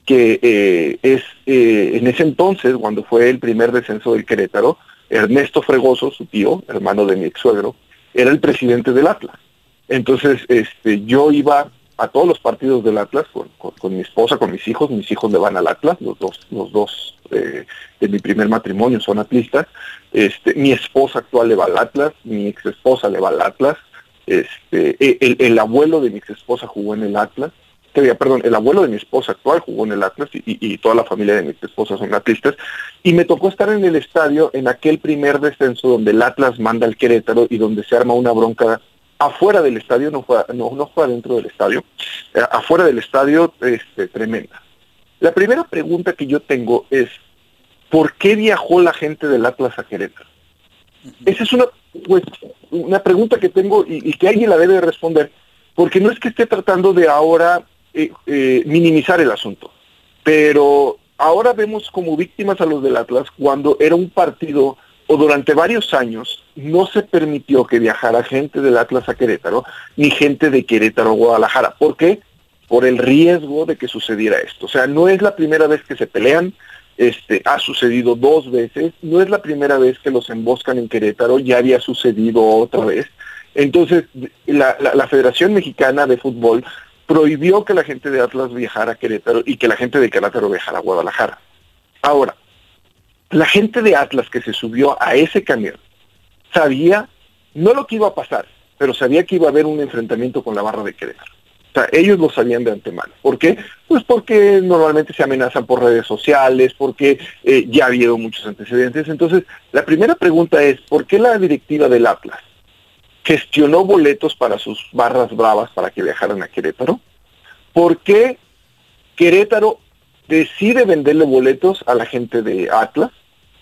que eh, es eh, en ese entonces, cuando fue el primer descenso del Querétaro, Ernesto Fregoso, su tío, hermano de mi ex suegro, era el presidente del Atlas. Entonces, este, yo iba a todos los partidos del Atlas con, con- mi esposa, con mis hijos. Mis hijos le van al Atlas, los dos, los dos eh, de mi primer matrimonio son atlistas. Este, mi esposa actual le va al Atlas, mi ex esposa le va al Atlas. Este, e- el, el abuelo de mi ex esposa jugó en el Atlas. Perdón, el abuelo de mi esposa actual jugó en el Atlas y, y- toda la familia de mi esposa son atlistas. Y me tocó estar en el estadio en aquel primer descenso donde el Atlas manda al Querétaro y donde se arma una bronca afuera del estadio, no fue, no, no fue adentro del estadio, eh, afuera del estadio este, tremenda. La primera pregunta que yo tengo es, ¿por qué viajó la gente del Atlas a Querétaro? Esa es una, pues, una pregunta que tengo y, y que alguien la debe de responder, porque no es que esté tratando de ahora eh, eh, minimizar el asunto, pero ahora vemos como víctimas a los del Atlas cuando era un partido o durante varios años no se permitió que viajara gente del Atlas a Querétaro ni gente de Querétaro a Guadalajara. ¿Por qué? Por el riesgo de que sucediera esto. O sea, no es la primera vez que se pelean, este, ha sucedido dos veces, no es la primera vez que los emboscan en Querétaro, ya había sucedido otra vez. Entonces, la, la- la Federación Mexicana de Fútbol prohibió que la gente de Atlas viajara a Querétaro y que la gente de Querétaro viajara a Guadalajara. Ahora, la gente de Atlas que se subió a ese camión sabía no lo que iba a pasar, pero sabía que iba a haber un enfrentamiento con la barra de Querétaro. O sea, ellos lo sabían de antemano. ¿Por qué? Pues porque normalmente se amenazan por redes sociales, porque eh, ya ha habido muchos antecedentes. Entonces, la primera pregunta es, ¿por qué la directiva del Atlas gestionó boletos para sus barras bravas para que viajaran a Querétaro? ¿Por qué Querétaro decide venderle boletos a la gente de Atlas?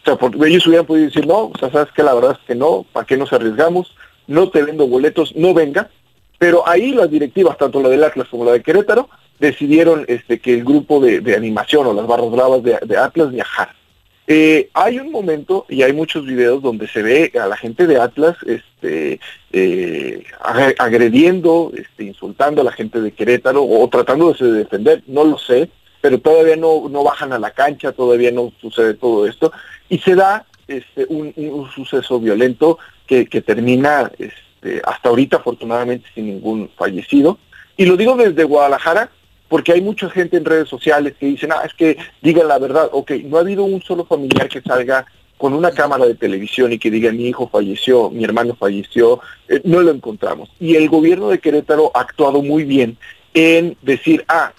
O sea, porque ellos hubieran podido decir, no, o sea, sabes que la verdad es que no, ¿para qué nos arriesgamos? No te vendo boletos, no venga. Pero ahí las directivas, tanto la del Atlas como la de Querétaro, decidieron este, que el grupo de, animación o las barras bravas de, Atlas viajara. Eh, hay un momento y hay muchos videos donde se ve a la gente de Atlas este, eh, ag- agrediendo, este, insultando a la gente de Querétaro o tratándose de defender, no lo sé, pero todavía no, no bajan a la cancha, todavía no sucede todo esto y se da este, un, suceso violento que, que termina este, hasta ahorita afortunadamente sin ningún fallecido. Y lo digo desde Guadalajara porque hay mucha gente en redes sociales que dicen, ah, es que digan la verdad, ok, no ha habido un solo familiar que salga con una cámara de televisión y que diga mi hijo falleció, mi hermano falleció, eh, no lo encontramos. Y el gobierno de Querétaro ha actuado muy bien en decir, ah,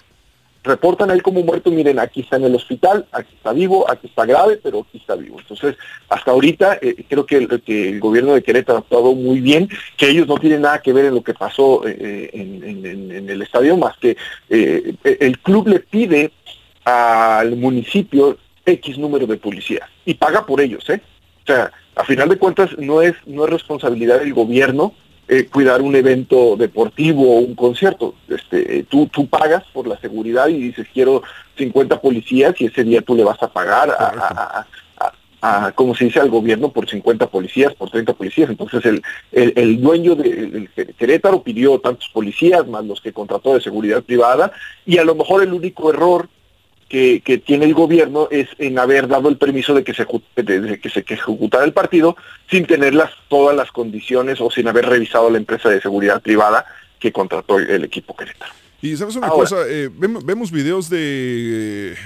reportan a él como muerto, miren, aquí está en el hospital, aquí está vivo, aquí está grave, pero aquí está vivo. Entonces, hasta ahorita eh, creo que el, gobierno de Querétaro ha actuado muy bien, que ellos no tienen nada que ver en lo que pasó eh, en- en el estadio, más que eh, el club le pide al municipio X número de policías y paga por ellos, ¿eh? O sea, a final de cuentas no es, no es responsabilidad del gobierno eh, cuidar un evento deportivo o un concierto. Este, eh, tú, tú pagas por la seguridad y dices quiero 50 policías y ese día tú le vas a pagar a, a- a- a- a, como se dice, al gobierno por 50 policías, por 30 policías. Entonces el, el, el dueño de el Querétaro pidió tantos policías más los que contrató de seguridad privada y a lo mejor el único error que, que tiene el gobierno es en haber dado el permiso de que se, de- de que se que ejecutara el partido sin tener las, todas las condiciones o sin haber revisado la empresa de seguridad privada que contrató el, equipo Querétaro. Y sabes una Ahora. cosa, Eh, vemos, vemos videos de, eh,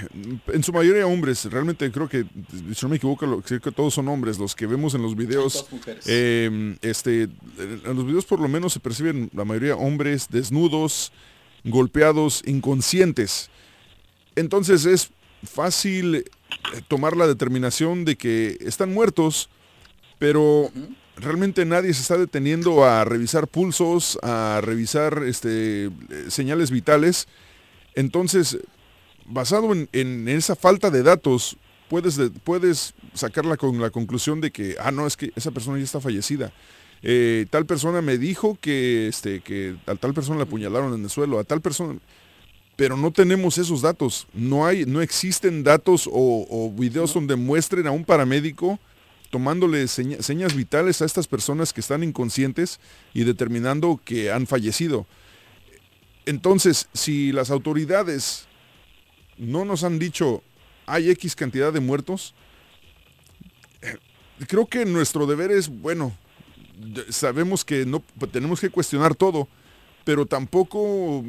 en su mayoría hombres, realmente creo que, si no me equivoco, lo- creo que todos son hombres los que vemos en los videos. Todas mujeres. Eh, este, en los videos por lo menos se perciben la mayoría hombres desnudos, golpeados, inconscientes. Entonces es fácil eh, tomar la determinación de que están muertos, pero realmente nadie se está deteniendo a revisar pulsos, a revisar este, señales vitales. Entonces, basado en, esa falta de datos, puedes, de- puedes sacarla con la conclusión de que, ah, no, es que esa persona ya está fallecida. Eh, tal persona me dijo que, este, que a tal persona la apuñalaron en el suelo, a tal persona... pero no tenemos esos datos. No hay, no existen datos o, o videos donde muestren a un paramédico tomándole seña- señas vitales a estas personas que están inconscientes y determinando que han fallecido. Entonces, si las autoridades no nos han dicho hay X cantidad de muertos, eh, creo que nuestro deber es, bueno, sabemos que no tenemos que cuestionar todo, pero tampoco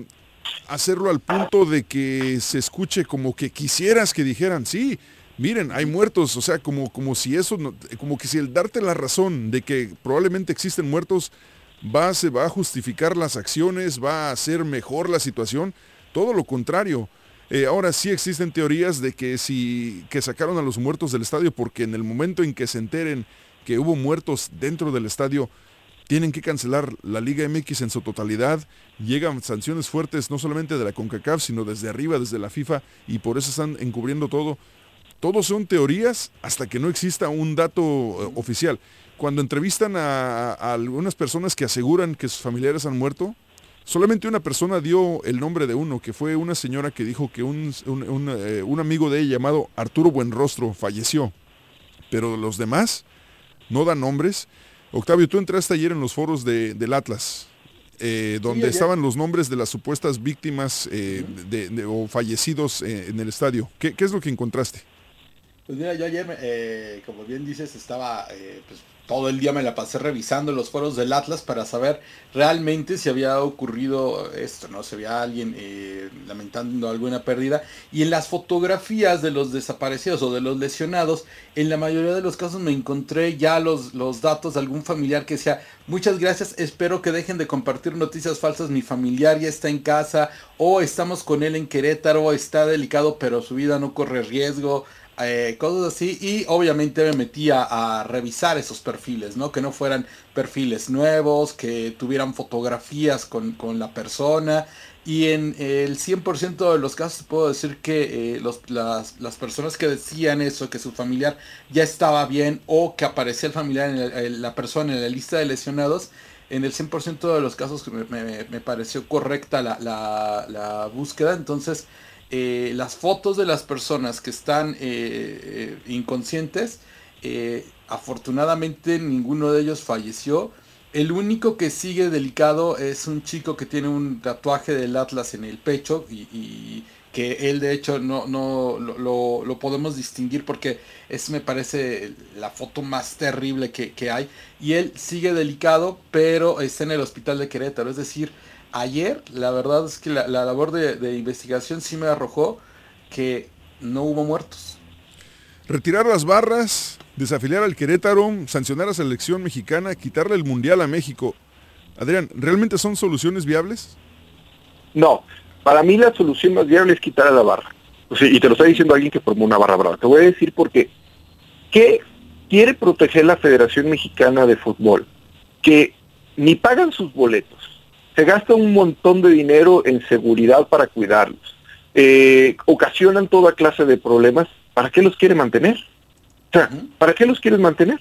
hacerlo al punto de que se escuche como que quisieras que dijeran, sí, miren, hay muertos, o sea, como, como si eso, no- como que si el darte la razón de que probablemente existen muertos va, se va a justificar las acciones, va a hacer mejor la situación, todo lo contrario. Eh, ahora sí existen teorías de que si que sacaron a los muertos del estadio porque en el momento en que se enteren que hubo muertos dentro del estadio, tienen que cancelar la Liga MX en su totalidad. Llegan sanciones fuertes no solamente de la CONCACAF, sino desde arriba, desde la FIFA, y por eso están encubriendo todo. Todos son teorías hasta que no exista un dato eh, oficial. Cuando entrevistan a, algunas personas que aseguran que sus familiares han muerto, solamente una persona dio el nombre de uno, que fue una señora que dijo que un, un- eh, un amigo de ella llamado Arturo Buenrostro falleció. Pero los demás no dan nombres. Octavio, tú entraste ayer en los foros de- del Atlas, eh, donde estaban los nombres de las supuestas víctimas eh, de- de- o fallecidos eh, en el estadio. ¿Qué, qué es lo que encontraste? Pues mira, yo ayer, como bien dices, estaba, pues todo el día me la pasé revisando los foros del Atlas para saber realmente si había ocurrido esto, ¿no? Si había alguien eh, lamentando alguna pérdida. Y en las fotografías de los desaparecidos o de los lesionados, en la mayoría de los casos me encontré ya los, los datos de algún familiar que decía, muchas gracias, espero que dejen de compartir noticias falsas, mi familiar ya está en casa, o estamos con él en Querétaro, está delicado, pero su vida no corre riesgo eh, cosas así y obviamente me metí a, revisar esos perfiles, ¿no? Que no fueran perfiles nuevos, que tuvieran fotografías con, con la persona y en el 100% de los casos puedo decir que eh, los- las, las personas que decían eso, que su familiar ya estaba bien o que aparecía el familiar, en la persona en la lista de lesionados, en el 100% de los casos me, me- me pareció correcta la, la- la búsqueda, entonces eh, las fotos de las personas que están eh, eh, inconscientes, afortunadamente ninguno de ellos falleció. El único que sigue delicado es un chico que tiene un tatuaje del Atlas en el pecho y, que él de hecho no, no lo podemos distinguir porque es me parece la foto más terrible que, que hay. Y él sigue delicado pero está en el hospital de Querétaro. Es decir, ayer la verdad es que la, la labor de, de investigación sí me arrojó que no hubo muertos. Retirar las barras, desafiliar al Querétaro, sancionar a la selección mexicana, quitarle el mundial a México. Adrián, ¿realmente son soluciones viables? No, para mí la solución más viable es quitar a la barra. O sea, y te lo está diciendo alguien que formó una barra brava. Te voy a decir por qué. ¿Qué quiere proteger la Federación Mexicana de Fútbol? Que ni pagan sus boletos, se gasta un montón de dinero en seguridad para cuidarlos, eh, ocasionan toda clase de problemas. ¿Para qué los quiere mantener? O sea, ¿para qué los quieres mantener?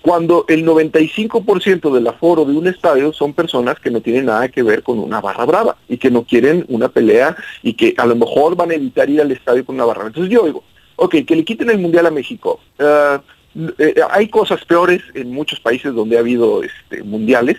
cuando el 95% del aforo de un estadio son personas que no tienen nada que ver con una barra brava y que no quieren una pelea y que a lo mejor van a evitar ir al estadio con una barra. brava. Entonces yo digo, ok, que le quiten el Mundial a México. Ah, eh, hay cosas peores en muchos países donde ha habido este, mundiales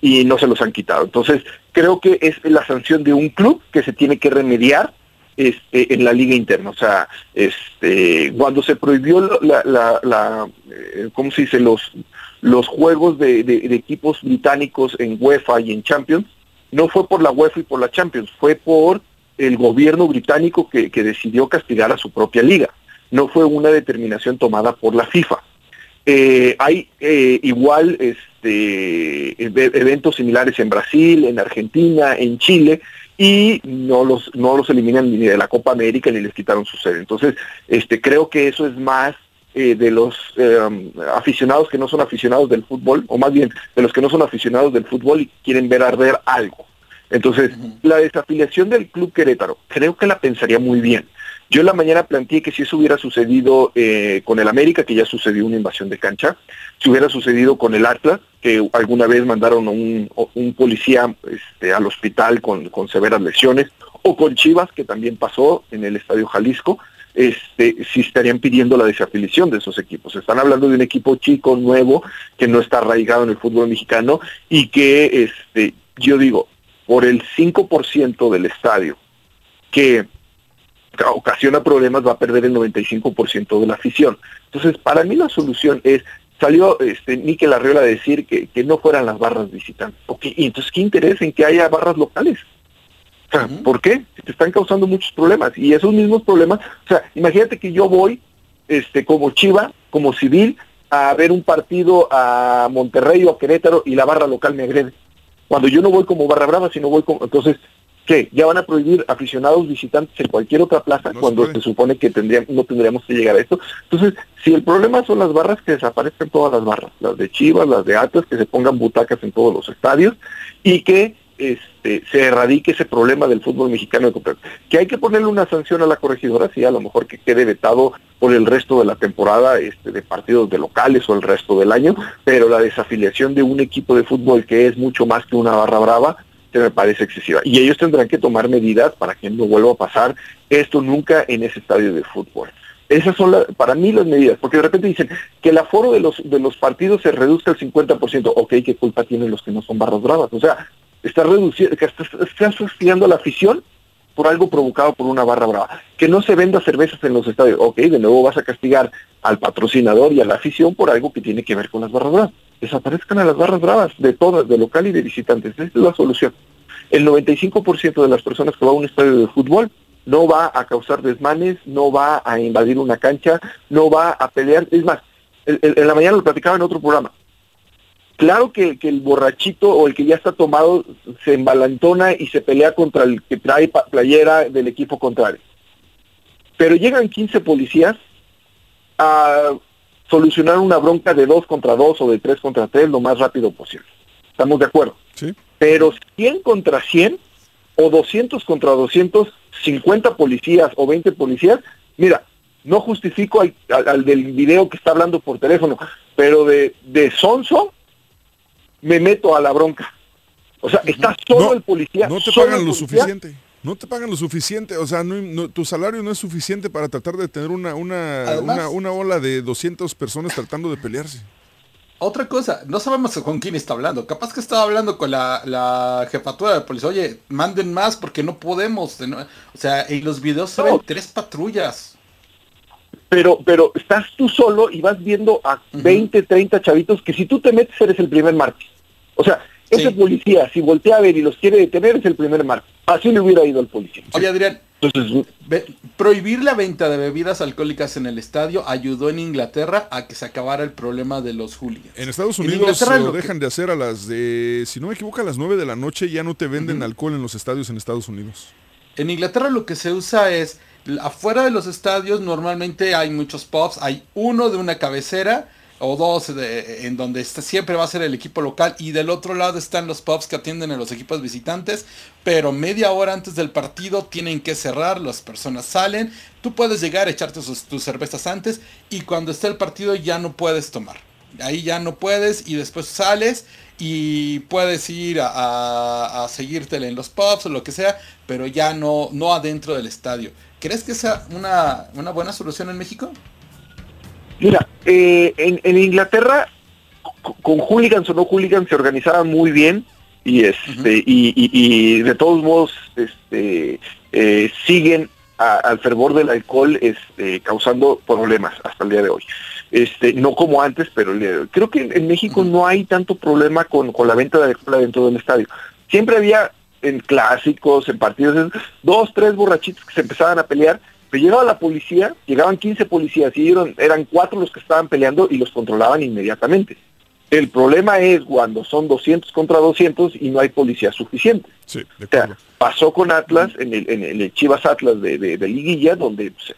y no se los han quitado. Entonces creo que es la sanción de un club que se tiene que remediar este, en la liga interna. O sea, este, cuando se prohibió la, eh, ¿cómo se dice? Los, los juegos de, equipos británicos en UEFA y en Champions, no fue por la UEFA y por la Champions, fue por el gobierno británico que, decidió castigar a su propia liga. No fue una determinación tomada por la FIFA. Eh, hay eh, igual este, eve- eventos similares en Brasil, en Argentina, en Chile, y no los, no los eliminan ni de la Copa América ni les quitaron su sede. Entonces, este, creo que eso es más eh, de los eh, aficionados que no son aficionados del fútbol, o más bien de los que no son aficionados del fútbol y quieren ver arder algo. Entonces, la desafiliación del Club Querétaro, creo que la pensaría muy bien. Yo en la mañana planteé que si eso hubiera sucedido eh, con el América, que ya sucedió una invasión de cancha, si hubiera sucedido con el Atlas, que alguna vez mandaron a un, policía este, al hospital con, con severas lesiones, o con Chivas, que también pasó en el Estadio Jalisco, este, si estarían pidiendo la desafiliación de esos equipos. Están hablando de un equipo chico, nuevo, que no está arraigado en el fútbol mexicano y que, este, yo digo, por el 5% del estadio que ocasiona problemas va a perder el 95% de la afición. Entonces, para mí la solución es, salió este, Miquel Arriola a decir que, que no fueran las barras visitantes. Okay, y entonces, ¿qué interés en que haya barras locales? O sea, ¿por qué? Te están causando muchos problemas. Y esos mismos problemas, o sea, imagínate que yo voy este, como Chiva, como civil, a ver un partido a Monterrey o a Querétaro y la barra local me agrede. Cuando yo no voy como barra brava, sino voy como... Entonces, ¿qué? ¿Ya van a prohibir aficionados visitantes en cualquier otra plaza cuando se, supone que tendrían, no tendríamos que llegar a esto? Entonces, si el problema son las barras, que desaparezcan todas las barras, las de Chivas, las de Atlas, que se pongan butacas en todos los estadios y que este, se erradique ese problema del fútbol mexicano de Que hay que ponerle una sanción a la corregidora, sí, a lo mejor que quede vetado por el resto de la temporada este, de partidos de locales o el resto del año, pero la desafiliación de un equipo de fútbol que es mucho más que una barra brava, me parece excesiva. Y ellos tendrán que tomar medidas para que no vuelva a pasar esto nunca en ese estadio de fútbol. Esas son para mí las medidas, porque de repente dicen que el aforo de los, de los partidos se reduzca al 50%. Ok, ¿qué culpa tienen los que no son barras bravas? O sea, está reduciendo, estás, estás a la afición por algo provocado por una barra brava. Que no se venda cervezas en los estadios. Ok, de nuevo vas a castigar al patrocinador y a la afición por algo que tiene que ver con las barras bravas. Desaparezcan a las barras bravas de todas, de local y de visitantes. Esa es la solución. El 95% de las personas que va a un estadio de fútbol no va a causar desmanes, no va a invadir una cancha, no va a pelear. Es más, en la mañana lo platicaba en otro programa. Claro que, el borrachito o el que ya está tomado se embalantona y se pelea contra el que trae playera del equipo contrario. Pero llegan 15 policías a solucionar una bronca de dos contra dos o de tres contra tres lo más rápido posible. ¿Estamos de acuerdo? Sí. Pero 100 contra 100 o 200 contra 200, 50 policías o 20 policías, mira, no justifico al, del video que está hablando por teléfono, pero de, de sonso me meto a la bronca. O sea, está solo el policía. No te pagan lo suficiente. No te pagan lo suficiente, o sea, tu salario no es suficiente para tratar de tener una, una, una, ola de 200 personas tratando de pelearse. Otra cosa, no sabemos con quién está hablando. Capaz que estaba hablando con la, jefatura de policía. Oye, manden más porque no podemos. O sea, en los videos se ven tres patrullas pero, pero estás tú solo y vas viendo a 20, 30 chavitos que si tú te metes eres el primer martes. O sea, ese policía, si voltea a ver y los quiere detener, es el primer martes. Así le hubiera ido al policía. Oye, Adrián, Entonces, prohibir la venta de bebidas alcohólicas en el estadio ayudó en Inglaterra a que se acabara el problema de los hooligans. En Estados Unidos lo dejan de hacer a las de, si no me equivoco, a las 9 de la noche ya no te venden alcohol en los estadios en Estados Unidos. En Inglaterra lo que se usa es afuera de los estadios normalmente hay muchos pubs, hay uno de una cabecera o dos en donde siempre va a ser el equipo local y del otro lado están los pubs que atienden a los equipos visitantes, pero media hora antes del partido tienen que cerrar, las personas salen, tú puedes llegar a echarte tus cervezas antes y cuando esté el partido ya no puedes tomar. Ahí ya no puedes y después sales y puedes ir a, a, seguírtele en los pubs o lo que sea, pero ya no, no adentro del estadio. ¿Crees que sea una, buena solución en México? Mira, eh, en, Inglaterra, con hooligans o no hooligans, se organizaban muy bien y este y, de todos modos este, eh, siguen al fervor del alcohol este, causando problemas hasta el día de hoy. Este, no como antes, pero creo que en, México no hay tanto problema con, con la venta de alcohol dentro del estadio. Siempre había en clásicos, en partidos, dos, tres borrachitos que se empezaban a pelear, pero llegaba la policía, llegaban 15 policías y eran, eran cuatro los que estaban peleando y los controlaban inmediatamente. El problema es cuando son 200 contra 200 y no hay policía suficiente. Sí, pasó con Atlas, en el, en el Chivas Atlas de, de, Liguilla, donde pues,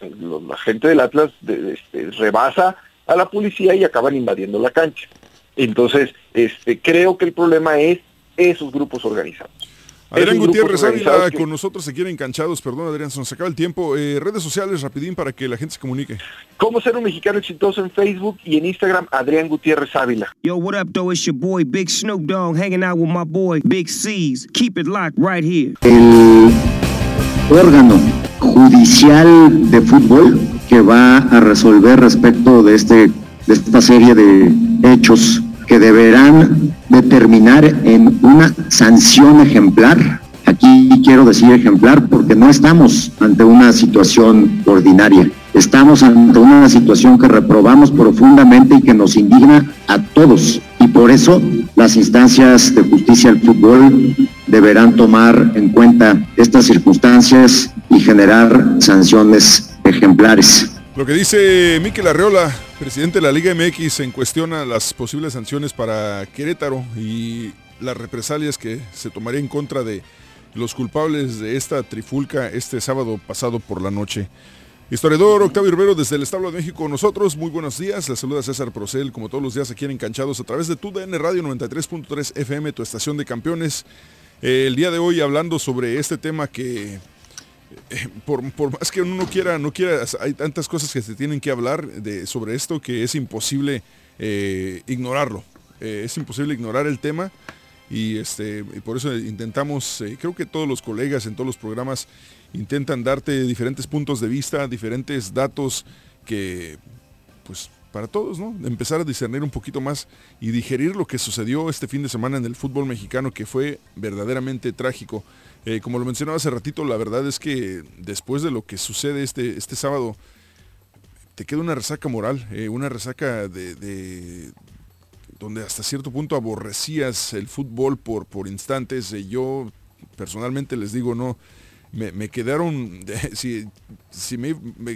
la gente del Atlas este, rebasa a la policía y acaban invadiendo la cancha. Entonces, este, creo que el problema es esos grupos organizados. Adrián Gutiérrez Ávila que- con nosotros se quieren enganchados, perdón Adrián, se nos acaba el tiempo. Eh, redes sociales rapidín para que la gente se comunique. ¿Cómo ser un mexicano exitoso en Facebook y en Instagram? Adrián Gutiérrez Ávila. Yo, what up, though? It's your boy Big Snoop Dogg hanging out with my boy Big C's. Keep it locked right here. el órgano judicial de fútbol que va a resolver respecto de este de esta serie de hechos que deberán determinar en una sanción ejemplar. Aquí quiero decir ejemplar porque no estamos ante una situación ordinaria. Estamos ante una situación que reprobamos profundamente y que nos indigna a todos. Y por eso las instancias de justicia del fútbol deberán tomar en cuenta estas circunstancias y generar sanciones ejemplares. Lo que dice Miquel Arreola, presidente de la Liga MX, en cuestión a las posibles sanciones para Querétaro y las represalias que se tomaría en contra de los culpables de esta trifulca este sábado pasado por la noche. Historiador Octavio Rivero desde el Establo de México con nosotros. Muy buenos días. Les saluda César Procel, como todos los días aquí en Encanchados a través de tu DN Radio 93.3 FM, tu estación de campeones. Eh, el día de hoy hablando sobre este tema que eh, por, por más que uno no quiera, no quiera, hay tantas cosas que se tienen que hablar de, sobre esto que es imposible eh, ignorarlo. Eh, es imposible ignorar el tema y, este, por eso intentamos, creo que todos los colegas en todos los programas intentan darte diferentes puntos de vista, diferentes datos que, pues, para todos, ¿no? Empezar a discernir un poquito más y digerir lo que sucedió este fin de semana en el fútbol mexicano, que fue verdaderamente trágico. Eh, como lo mencionaba hace ratito, la verdad es que después de lo que sucede este, este sábado, te queda una resaca moral, eh, una resaca de, de- donde hasta cierto punto aborrecías el fútbol por, por instantes. Eh, yo personalmente les digo, no, me, quedaron, <laughs> si, me,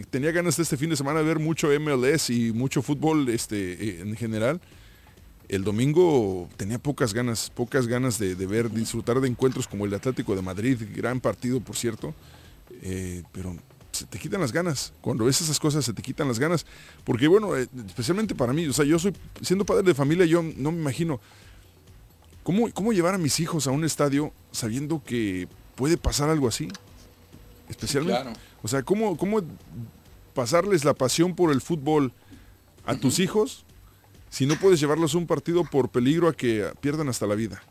tenía ganas de este fin de semana de ver mucho MLS y mucho fútbol este, en general, el domingo tenía pocas ganas, pocas ganas de, de ver, disfrutar de encuentros como el de Atlético de Madrid, gran partido por cierto, eh, pero se te quitan las ganas. Cuando ves esas cosas se te quitan las ganas. Porque bueno, eh, especialmente para mí, o sea, yo soy, siendo padre de familia, yo no me imagino cómo, cómo llevar a mis hijos a un estadio sabiendo que puede pasar algo así. Especialmente. Claro. O sea, ¿cómo, cómo pasarles la pasión por el fútbol a tus hijos si no puedes llevarlos un partido por peligro a que pierdan hasta la vida?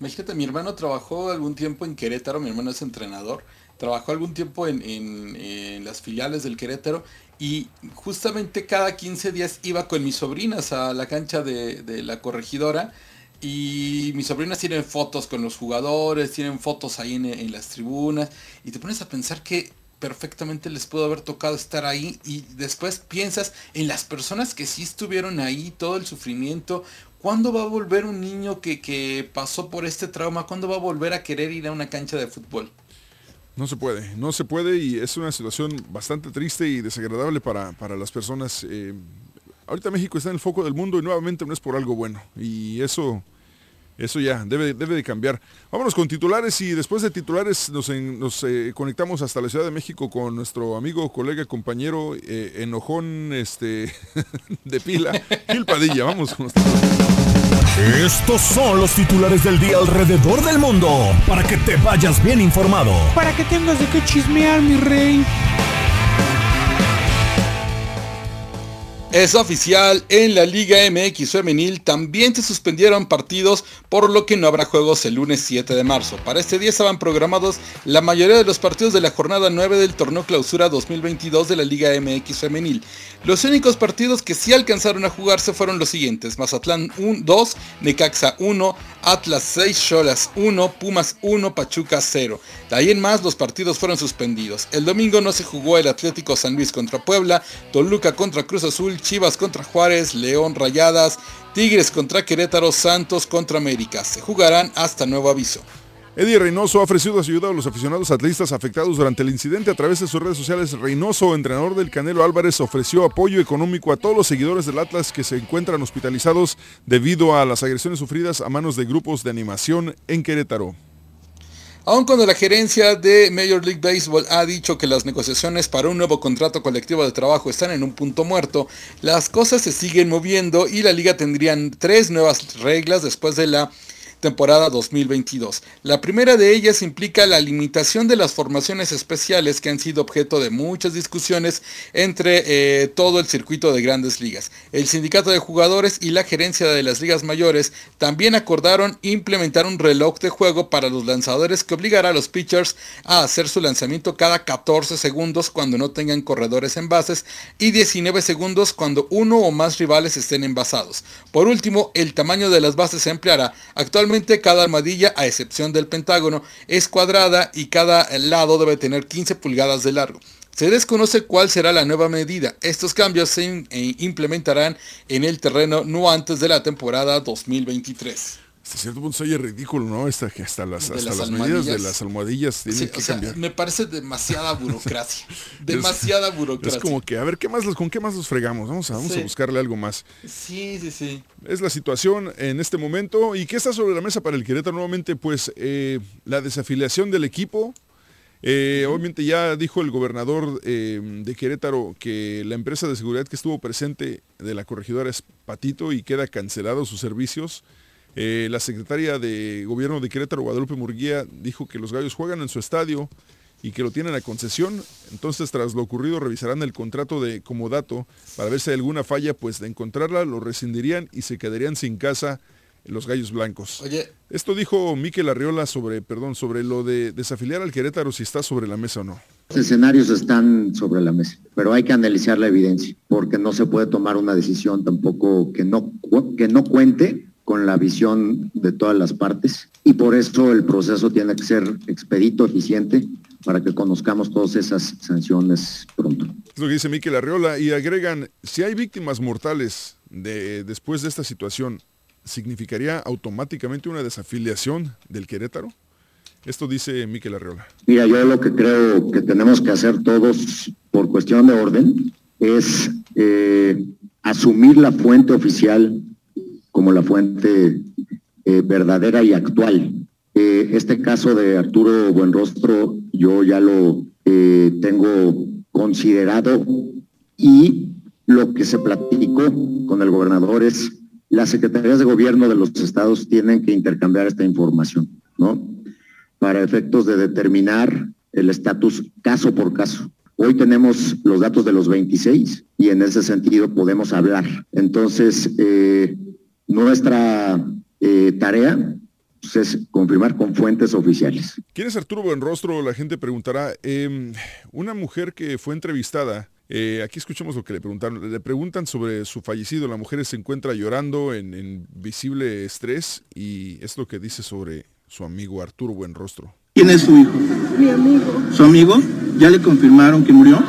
Imagínate, mi hermano trabajó algún tiempo en Querétaro, mi hermano es entrenador, trabajó algún tiempo en, en- las filiales del Querétaro y justamente cada 15 días iba con mis sobrinas a la cancha de, de la corregidora y mis sobrinas tienen fotos con los jugadores, tienen fotos ahí en las tribunas y te pones a pensar que perfectamente les pudo haber tocado estar ahí y después piensas en las personas que sí estuvieron ahí, todo el sufrimiento. ¿Cuándo va a volver un niño que, que pasó por este trauma? ¿Cuándo va a volver a querer ir a una cancha de fútbol? No se puede, no se puede y es una situación bastante triste y desagradable para, para las personas. eh, ahorita México está en el foco del mundo y nuevamente no es por algo bueno y eso, eso ya debe, debe de cambiar. Vámonos con titulares y después de titulares nos, en- nos, eh, conectamos hasta la Ciudad de México con nuestro amigo, colega, compañero, eh, enojón este, <laughs> de pila, Gil Padilla. Vamos con los Estos son los titulares del día alrededor del mundo para que te vayas bien informado. Para que tengas de qué chismear, mi rey. Es oficial, en la Liga MX femenil también se suspendieron partidos, por lo que no habrá juegos el lunes 7 de marzo. Para este día estaban programados la mayoría de los partidos de la jornada 9 del torneo clausura 2022 de la Liga MX femenil. Los únicos partidos que sí alcanzaron a jugarse fueron los siguientes. Mazatlán 1, 2, Necaxa 1, Atlas 6, Cholas 1, Pumas 1, Pachuca 0. De ahí en más los partidos fueron suspendidos. El domingo no se jugó el Atlético San Luis contra Puebla, Toluca contra Cruz Azul, Chivas contra Juárez, León Rayadas, Tigres contra Querétaro, Santos contra América. Se jugarán hasta nuevo aviso. Eddie Reynoso ha ofrecido ayuda a los aficionados atletas afectados durante el incidente a través de sus redes sociales. Reynoso, entrenador del Canelo Álvarez, ofreció apoyo económico a todos los seguidores del Atlas que se encuentran hospitalizados debido a las agresiones sufridas a manos de grupos de animación en Querétaro. Aun cuando la gerencia de Major League Baseball ha dicho que las negociaciones para un nuevo contrato colectivo de trabajo están en un punto muerto, las cosas se siguen moviendo y la liga tendrían tres nuevas reglas después de la temporada 2022. La primera de ellas implica la limitación de las formaciones especiales que han sido objeto de muchas discusiones entre eh, todo el circuito de grandes ligas. El sindicato de jugadores y la gerencia de las ligas mayores también acordaron implementar un reloj de juego para los lanzadores que obligará a los pitchers a hacer su lanzamiento cada 14 segundos cuando no tengan corredores en bases y 19 segundos cuando uno o más rivales estén envasados. Por último, el tamaño de las bases se empleará. Actualmente cada armadilla, a excepción del pentágono, es cuadrada y cada lado debe tener 15 pulgadas de largo. Se desconoce cuál será la nueva medida. Estos cambios se eh, implementarán en el terreno no antes de la temporada 2023 hasta cierto punto se oye ridículo, ¿no? Hasta, hasta las, hasta las, medidas de las almohadillas tienen que cambiar. Me parece demasiada burocracia. <laughs> demasiada burocracia. Es como que, a ver, ¿qué más, ¿con qué más los fregamos? Vamos, a, vamos a buscarle algo más. Sí, sí, sí. Es la situación en este momento. ¿Y qué está sobre la mesa para el Querétaro? Nuevamente, pues, eh, la desafiliación del equipo. Eh, obviamente ya dijo el gobernador eh, de Querétaro que la empresa de seguridad que estuvo presente de la corregidora es Patito y queda cancelado sus servicios. Eh, la secretaria de Gobierno de Querétaro, Guadalupe Murguía, dijo que los gallos juegan en su estadio y que lo tienen a concesión. Entonces, tras lo ocurrido, revisarán el contrato de comodato para ver si hay alguna falla, pues de encontrarla lo rescindirían y se quedarían sin casa los gallos blancos. Oye. Esto dijo Miquel Arriola sobre, perdón, sobre lo de desafiliar al Querétaro si está sobre la mesa o no. Los escenarios están sobre la mesa, pero hay que analizar la evidencia, porque no se puede tomar una decisión tampoco que no, que no cuente con la visión de todas las partes y por eso el proceso tiene que ser expedito, eficiente, para que conozcamos todas esas sanciones pronto. Es lo que dice Miquel Arreola y agregan, si hay víctimas mortales de, después de esta situación, ¿significaría automáticamente una desafiliación del Querétaro? Esto dice Miquel Arreola. Mira, yo lo que creo que tenemos que hacer todos por cuestión de orden es eh, asumir la fuente oficial como la fuente eh, verdadera y actual. Eh, este caso de Arturo Buenrostro yo ya lo eh, tengo considerado y lo que se platicó con el gobernador es las secretarías de gobierno de los estados tienen que intercambiar esta información, ¿no? Para efectos de determinar el estatus caso por caso. Hoy tenemos los datos de los 26 y en ese sentido podemos hablar. Entonces, eh, nuestra eh, tarea pues, es confirmar con fuentes oficiales. ¿Quién es Arturo Buenrostro? La gente preguntará. Em, una mujer que fue entrevistada eh, aquí escuchamos lo que le preguntaron. Le preguntan sobre su fallecido. La mujer se encuentra llorando en, visible estrés y es lo que dice sobre su amigo Arturo Buenrostro. ¿Quién es su hijo? Mi amigo. ¿Su amigo? ¿Ya le confirmaron que murió?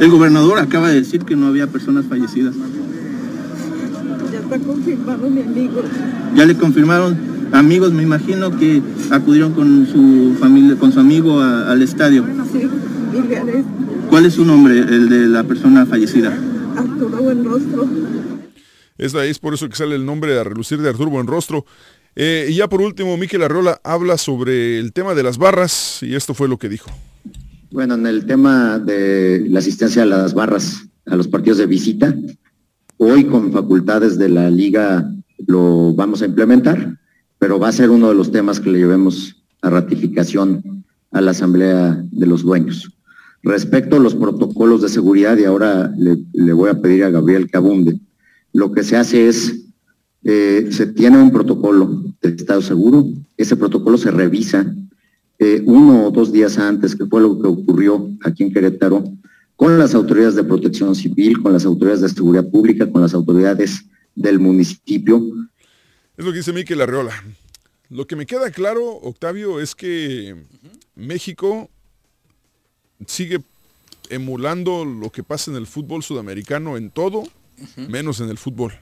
El gobernador acaba de decir que no había personas fallecidas confirmado mi amigo. Ya le confirmaron amigos, me imagino que acudieron con su familia, con su amigo al estadio. Sí, ¿Cuál es su nombre, el de la persona fallecida? Arturo Buenrostro. Esta es por eso que sale el nombre a relucir de Arturo Buenrostro. Eh, y ya por último, Miquel Arrola habla sobre el tema de las barras y esto fue lo que dijo. Bueno, en el tema de la asistencia a las barras, a los partidos de visita, Hoy con facultades de la liga lo vamos a implementar, pero va a ser uno de los temas que le llevemos a ratificación a la Asamblea de los Dueños. Respecto a los protocolos de seguridad, y ahora le, voy a pedir a Gabriel que abunde, lo que se hace es, eh, se tiene un protocolo de estado seguro, ese protocolo se revisa eh, uno o dos días antes, que fue lo que ocurrió aquí en Querétaro, con las autoridades de protección civil, con las autoridades de seguridad pública, con las autoridades del municipio. Es lo que dice Miquel Arreola. Lo que me queda claro, Octavio, es que México sigue emulando lo que pasa en el fútbol sudamericano en todo, menos en el fútbol.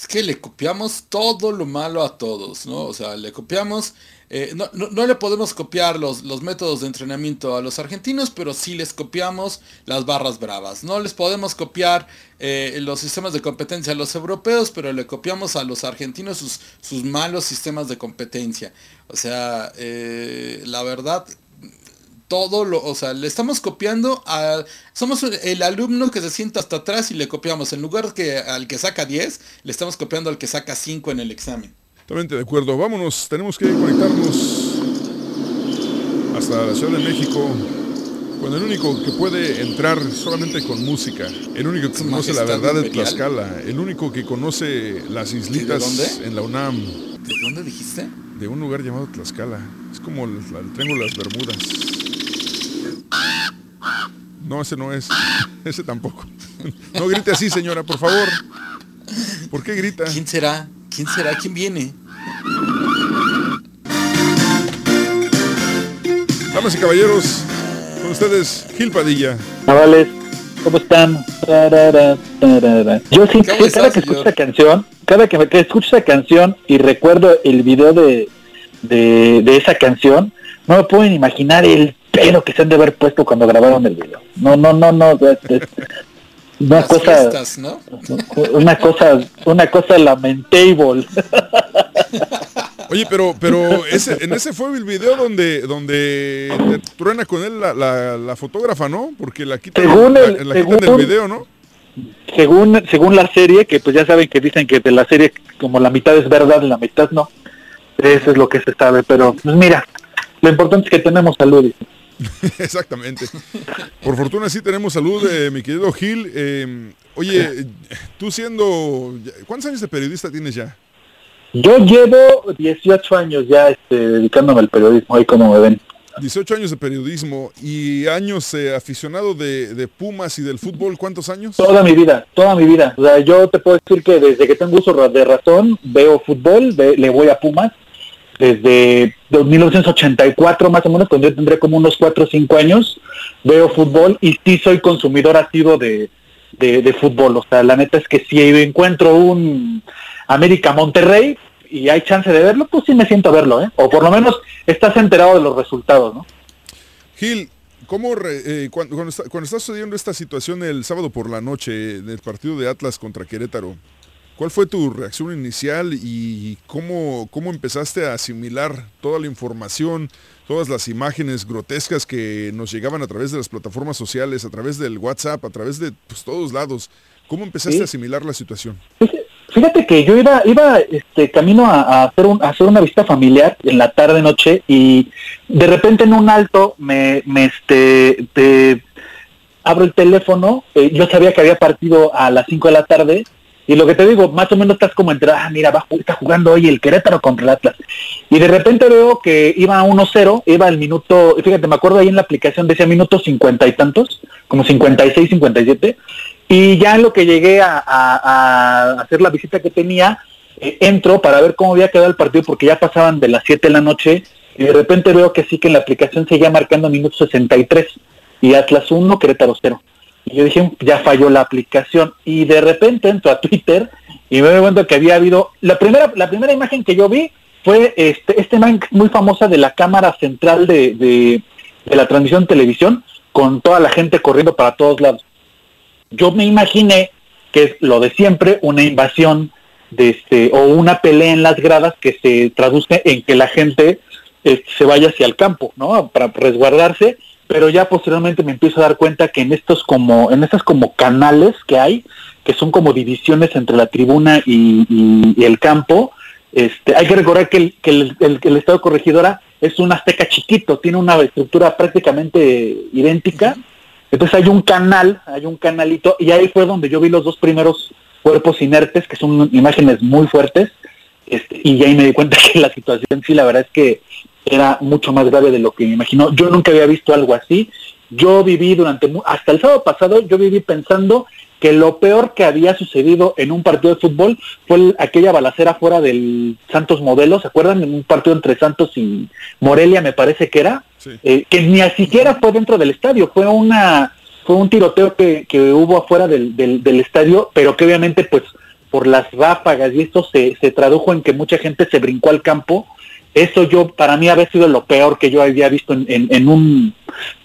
Es que le copiamos todo lo malo a todos, ¿no? O sea, le copiamos eh, no, le podemos copiar los, los, métodos de entrenamiento a los argentinos, pero sí les copiamos las barras bravas. No les podemos copiar eh, los sistemas de competencia a los europeos, pero le copiamos a los argentinos sus, sus malos sistemas de competencia. O sea, eh, la verdad, todo lo, o sea, le estamos copiando a, somos el alumno que se sienta hasta atrás y le copiamos, en lugar que al que saca 10, le estamos copiando al que saca 5 en el examen. Totalmente de acuerdo. Vámonos, tenemos que conectarnos hasta la Ciudad de México con el único que puede entrar solamente con música, el único que Su conoce la verdad de imperial. Tlaxcala, el único que conoce las islitas en la UNAM. ¿De dónde dijiste? De un lugar llamado Tlaxcala. Es como el, el Triángulo de las Bermudas. No, ese no es. Ese tampoco. <laughs> No grite así, señora, por favor. ¿Por qué grita? ¿Quién será? ¿Quién será? ¿Quién viene? Damas y caballeros, con ustedes, Gil Padilla. Chavales, ¿cómo están? Tarara, tarara. Yo sí, ¿Cómo sí, está, cada que señor? escucho esa canción, cada que, me, que escucho esa canción y recuerdo el video de, de, de esa canción, no me pueden imaginar el pedo que se han de haber puesto cuando grabaron el video. No, no, no, no. es- es una Las cosa, fiestas, ¿no? una cosa, una cosa lamentable. <laughs> Oye, pero, pero ese, en ese fue el video donde, donde te truena con él la, la- la fotógrafa, ¿no? Porque la quitan, Según la, el- la quitan del según- video, ¿no? según según la serie, que pues ya saben que dicen que de la serie como la mitad es verdad y la mitad no. Eso es lo que se sabe, pero pues mira, lo importante es que tenemos salud. <laughs> Exactamente. Por fortuna sí tenemos salud, eh, mi querido Gil. Eh, oye, tú siendo... ¿Cuántos años de periodista tienes ya? Yo llevo 18 años ya este, dedicándome al periodismo, ahí como me ven. 18 años de periodismo y años eh, aficionado de, de Pumas y del fútbol. ¿Cuántos años? Toda mi vida, toda mi vida. O sea, yo te puedo decir que desde que tengo uso de razón, veo fútbol, le voy a Pumas. Desde 1984 más o menos, cuando yo tendré como unos 4 o 5 años, veo fútbol y sí soy consumidor activo de, de, fútbol. O sea, la neta es que si encuentro un América Monterrey y hay chance de verlo, pues sí me siento a verlo, ¿eh? O por lo menos estás enterado de los resultados, ¿no? Gil, ¿cómo re- eh, cuando, cuando está, cuando está sucediendo esta situación el sábado por la noche del partido de Atlas contra Querétaro? ¿Cuál fue tu reacción inicial y cómo, cómo empezaste a asimilar toda la información, todas las imágenes grotescas que nos llegaban a través de las plataformas sociales, a través del WhatsApp, a través de pues, todos lados? ¿Cómo empezaste Sí. a asimilar la situación? Fíjate que yo iba, iba este camino a, a hacer un, a hacer una visita familiar en la tarde noche y de repente en un alto me, me este te- abro el teléfono, eh, yo sabía que había partido a las 5 de la tarde y lo que te digo, más o menos estás como entre, ah, mira, va, está jugando hoy el Querétaro contra el Atlas. Y de repente veo que iba a 1-0, iba al minuto, fíjate, me acuerdo ahí en la aplicación decía minuto cincuenta y tantos, como 56, 57, y ya en lo que llegué a, hacer la visita que tenía, eh, entro para ver cómo había quedado el partido porque ya pasaban de las 7 de la noche y de repente veo que sí que en la aplicación seguía marcando minuto 63 y Atlas 1, Querétaro 0. Y yo dije, ya falló la aplicación y de repente entro a Twitter y me doy cuenta que había habido la primera la primera imagen que yo vi fue este esta imagen muy famosa de la cámara central de, de, la transmisión de televisión con toda la gente corriendo para todos lados yo me imaginé que es lo de siempre, una invasión de este, o una pelea en las gradas que se traduce en que la gente eh, se vaya hacia el campo, ¿no? Para resguardarse, pero ya posteriormente me empiezo a dar cuenta que en estos como, en estos como canales que hay, que son como divisiones entre la tribuna y, el campo, este, hay que recordar que el- que el Estado Corregidora es un azteca chiquito, tiene una estructura prácticamente idéntica, entonces hay un canal, hay un canalito, y ahí fue donde yo vi los dos primeros cuerpos inertes, que son imágenes muy fuertes, este, y ahí me di cuenta <laughs> que la situación sí, la verdad es que era mucho más grave de lo que me imaginó. Yo nunca había visto algo así. Yo viví durante, hasta el sábado pasado, yo viví pensando que lo peor que había sucedido en un partido de fútbol fue el- aquella balacera fuera del Santos Modelo, ¿se acuerdan? En un partido entre Santos y Morelia, me parece que era, eh, que ni siquiera fue dentro del estadio, fue una fue un tiroteo que, que hubo afuera del, del, del estadio, pero que obviamente pues por las ráfagas y esto se, se tradujo en que mucha gente se brincó al campo. Eso yo, para mí había sido lo peor que yo había visto en, en- un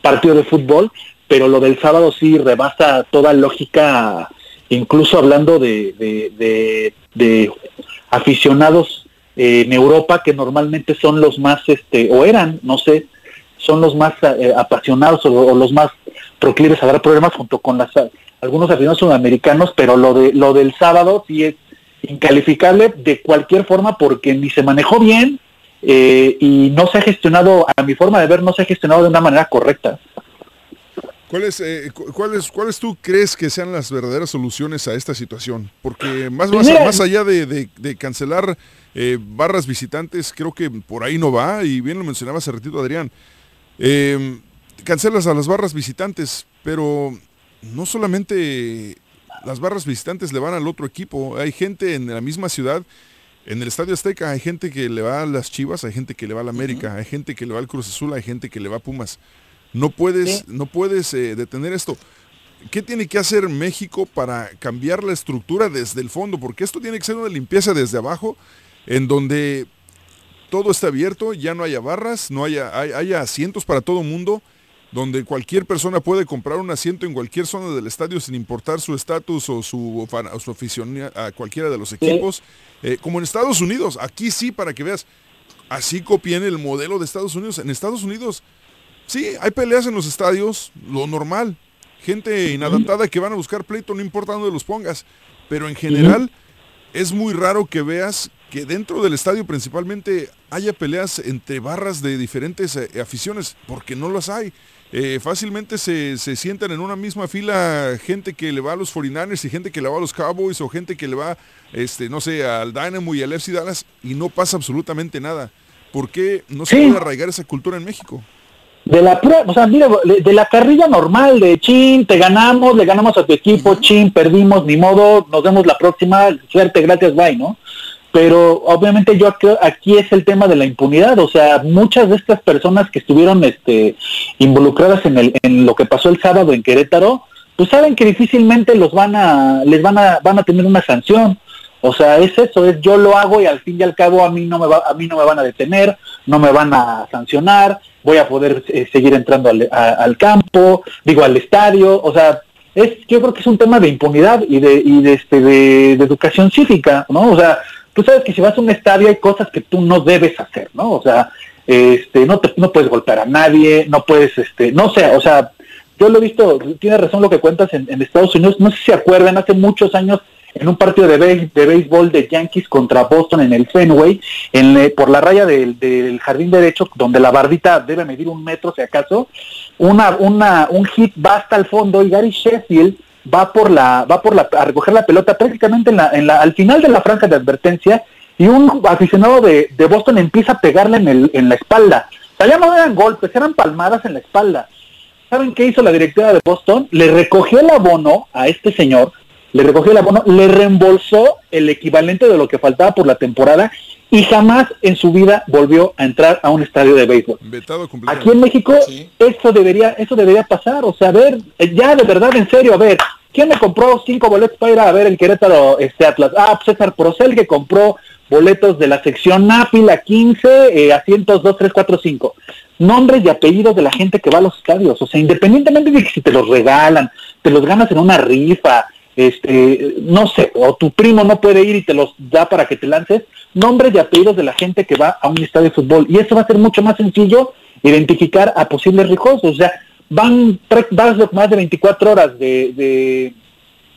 partido de fútbol, pero lo del sábado sí rebasa toda lógica, incluso hablando de, de, aficionados eh, en Europa que normalmente son los más, este, o eran, no sé, son los más eh, apasionados o, o los más proclives a dar problemas junto con las algunos aficionados sudamericanos, pero lo de lo del sábado sí es incalificable de cualquier forma porque ni se manejó bien eh, y no se ha gestionado, a mi forma de ver, no se ha gestionado de una manera correcta. ¿Cuáles, eh, cu- cuáles, ¿Cuáles tú crees que sean las verdaderas soluciones a esta situación? Porque más, más, más allá de, de- de cancelar eh, barras visitantes, creo que por ahí no va, y bien lo mencionaba hace ratito Adrián. Eh, cancelas a las barras visitantes, pero no solamente las barras visitantes le van al otro equipo, hay gente en la misma ciudad, en el Estadio Azteca hay gente que le va a las Chivas, hay gente que le va a la América, hay gente que le va al Cruz Azul, hay gente que le va a Pumas. No puedes, no puedes eh, detener esto. ¿Qué tiene que hacer México para cambiar la estructura desde el fondo? Porque esto tiene que ser una limpieza desde abajo, en donde todo está abierto, ya no haya barras, no haya, hay- haya asientos para todo mundo, donde cualquier persona puede comprar un asiento en cualquier zona del estadio sin importar su estatus o su, fan- o su afición a cualquiera de los equipos. Eh, como en Estados Unidos, aquí sí, para que veas, así copien el modelo de Estados Unidos. En Estados Unidos, sí, hay peleas en los estadios, lo normal. Gente inadaptada que van a buscar pleito, no importa dónde los pongas. Pero en general, es muy raro que veas que dentro del estadio principalmente haya peleas entre barras de diferentes eh, aficiones, porque no las hay. Eh, fácilmente se, se sientan en una misma fila gente que le va a los 49ers y gente que le va a los Cowboys o gente que le va, este, no sé, al Dynamo y al FC Dallas y no pasa absolutamente nada. ¿Por qué no se Sí. puede arraigar esa cultura en México? De la pura- o sea, mira, de, de la carrilla normal de chin, te ganamos, le ganamos a tu equipo, chin, perdimos, ni modo, nos vemos la próxima, suerte, gracias, bye, ¿no? Pero obviamente yo aquí es el tema de la impunidad, o sea, muchas de estas personas que estuvieron este involucradas en el en lo que pasó el sábado en Querétaro, pues saben que difícilmente los van a les van a van a tener una sanción. O sea, es eso, es yo lo hago y al fin y al cabo a mí no me va, a mí no me van a detener, no me van a sancionar, voy a poder eh, seguir entrando al, campo, digo al estadio, o sea, es yo creo que es un tema de impunidad y de y de este de educación cívica, ¿no? O sea, tú sabes que si vas a un estadio hay cosas que tú no debes hacer, ¿no? O sea, este no te, no puedes golpear a nadie, no puedes este, no sé, o sea, yo lo he visto, tiene razón lo que cuentas en, en Estados Unidos, no sé si se acuerdan, hace muchos años en un partido de, de béisbol de Yankees contra Boston en el Fenway, en, eh, por la raya del, del jardín derecho, donde la bardita debe medir un metro si acaso, una, una, un hit va hasta el fondo y Gary Sheffield va por la, va por la, a recoger la pelota prácticamente en la, en la, al final de la franja de advertencia y un aficionado de, de Boston empieza a pegarle en, el, en la espalda. Ya no eran golpes, eran palmadas en la espalda. ¿Saben qué hizo la directiva de Boston? Le recogió el abono a este señor, le recogió el abono, le reembolsó el equivalente de lo que faltaba por la temporada y jamás en su vida volvió a entrar a un estadio de béisbol. Aquí en México eso debería eso debería pasar, o sea, a ver, ya de verdad en serio, a ver, ¿quién me compró cinco boletos para ir a ver el Querétaro este Atlas? Ah, pues César Procel que compró boletos de la sección la 15, eh, asientos 2, 3, 4, 5. Nombres y apellidos de la gente que va a los estadios, o sea, independientemente de que si te los regalan, te los ganas en una rifa, este, no sé, o tu primo no puede ir y te los da para que te lances, nombres y apellidos de la gente que va a un estadio de fútbol. Y eso va a ser mucho más sencillo identificar a posibles rijosos. O sea, van más de 24 horas de, de,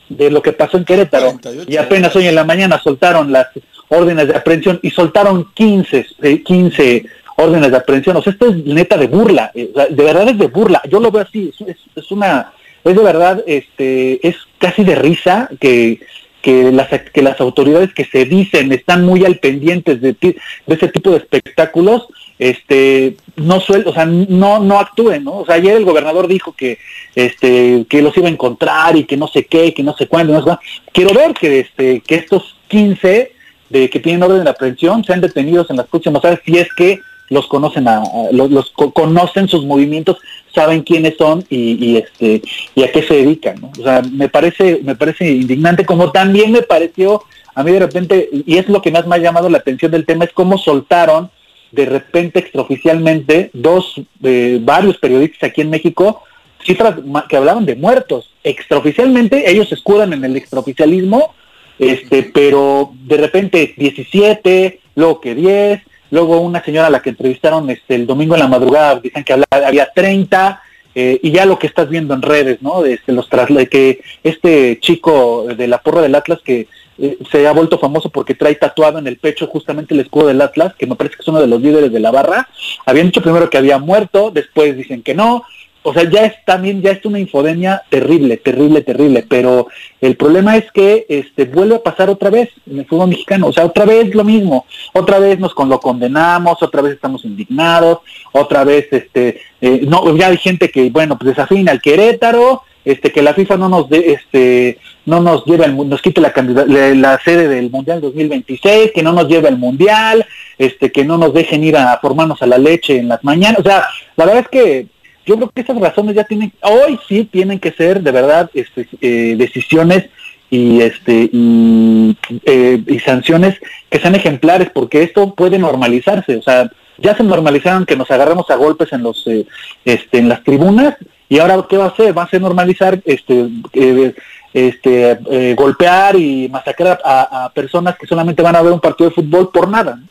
de lo que pasó en Querétaro y apenas hoy en la mañana soltaron las órdenes de aprehensión y soltaron 15, eh, 15 órdenes de aprehensión. O sea, esto es neta de burla, eh, o sea, de verdad es de burla. Yo lo veo así, es, es- es una, es de verdad, este, es casi de risa que que las que las autoridades que se dicen están muy al pendientes de, de ese tipo de espectáculos este no suel o sea no no actúen no o sea ayer el gobernador dijo que este que los iba a encontrar y que no sé qué que no sé cuándo no sé cuándo. quiero ver que este que estos 15 de que tienen orden de aprehensión sean detenidos en las próximas horas si es que los conocen a, los, los co- conocen sus movimientos saben quiénes son y, y, este y a qué se dedican ¿no? o sea me parece me parece indignante como también me pareció a mí de repente y es lo que más me ha llamado la atención del tema es cómo soltaron de repente extraoficialmente dos eh, varios periodistas aquí en México cifras que hablaban de muertos. Extraoficialmente ellos se escudan en el extraoficialismo este pero de repente 17 luego que 10 luego una señora a la que entrevistaron este el domingo en la madrugada dicen que había 30 eh, y ya lo que estás viendo en redes no este, los que este chico de la porra del Atlas que eh, se ha vuelto famoso porque trae tatuado en el pecho justamente el escudo del Atlas, que me parece que es uno de los líderes de la barra. Habían dicho primero que había muerto, después dicen que no, o sea, ya es también, ya es una infodemia terrible, terrible, terrible, pero el problema es que este vuelve a pasar otra vez en el fútbol mexicano, o sea, otra vez lo mismo, otra vez nos con lo condenamos, otra vez estamos indignados, otra vez este eh, no ya hay gente que bueno, pues desafina al Querétaro, este que la FIFA no nos de, este no nos lleva el, nos quite la, la, la sede del Mundial 2026, que no nos lleve el Mundial, este que no nos dejen ir a formarnos a la leche en las mañanas, o sea, la verdad es que yo creo que esas razones ya tienen, hoy sí tienen que ser de verdad este, eh, decisiones y este y, eh, y, sanciones que sean ejemplares porque esto puede normalizarse. O sea ya se normalizaron que nos agarramos a golpes en los eh, este en las tribunas y ahora qué va a hacer va a ser normalizar este eh, este eh, golpear y masacrar a, a, personas que solamente van a ver un partido de fútbol por nada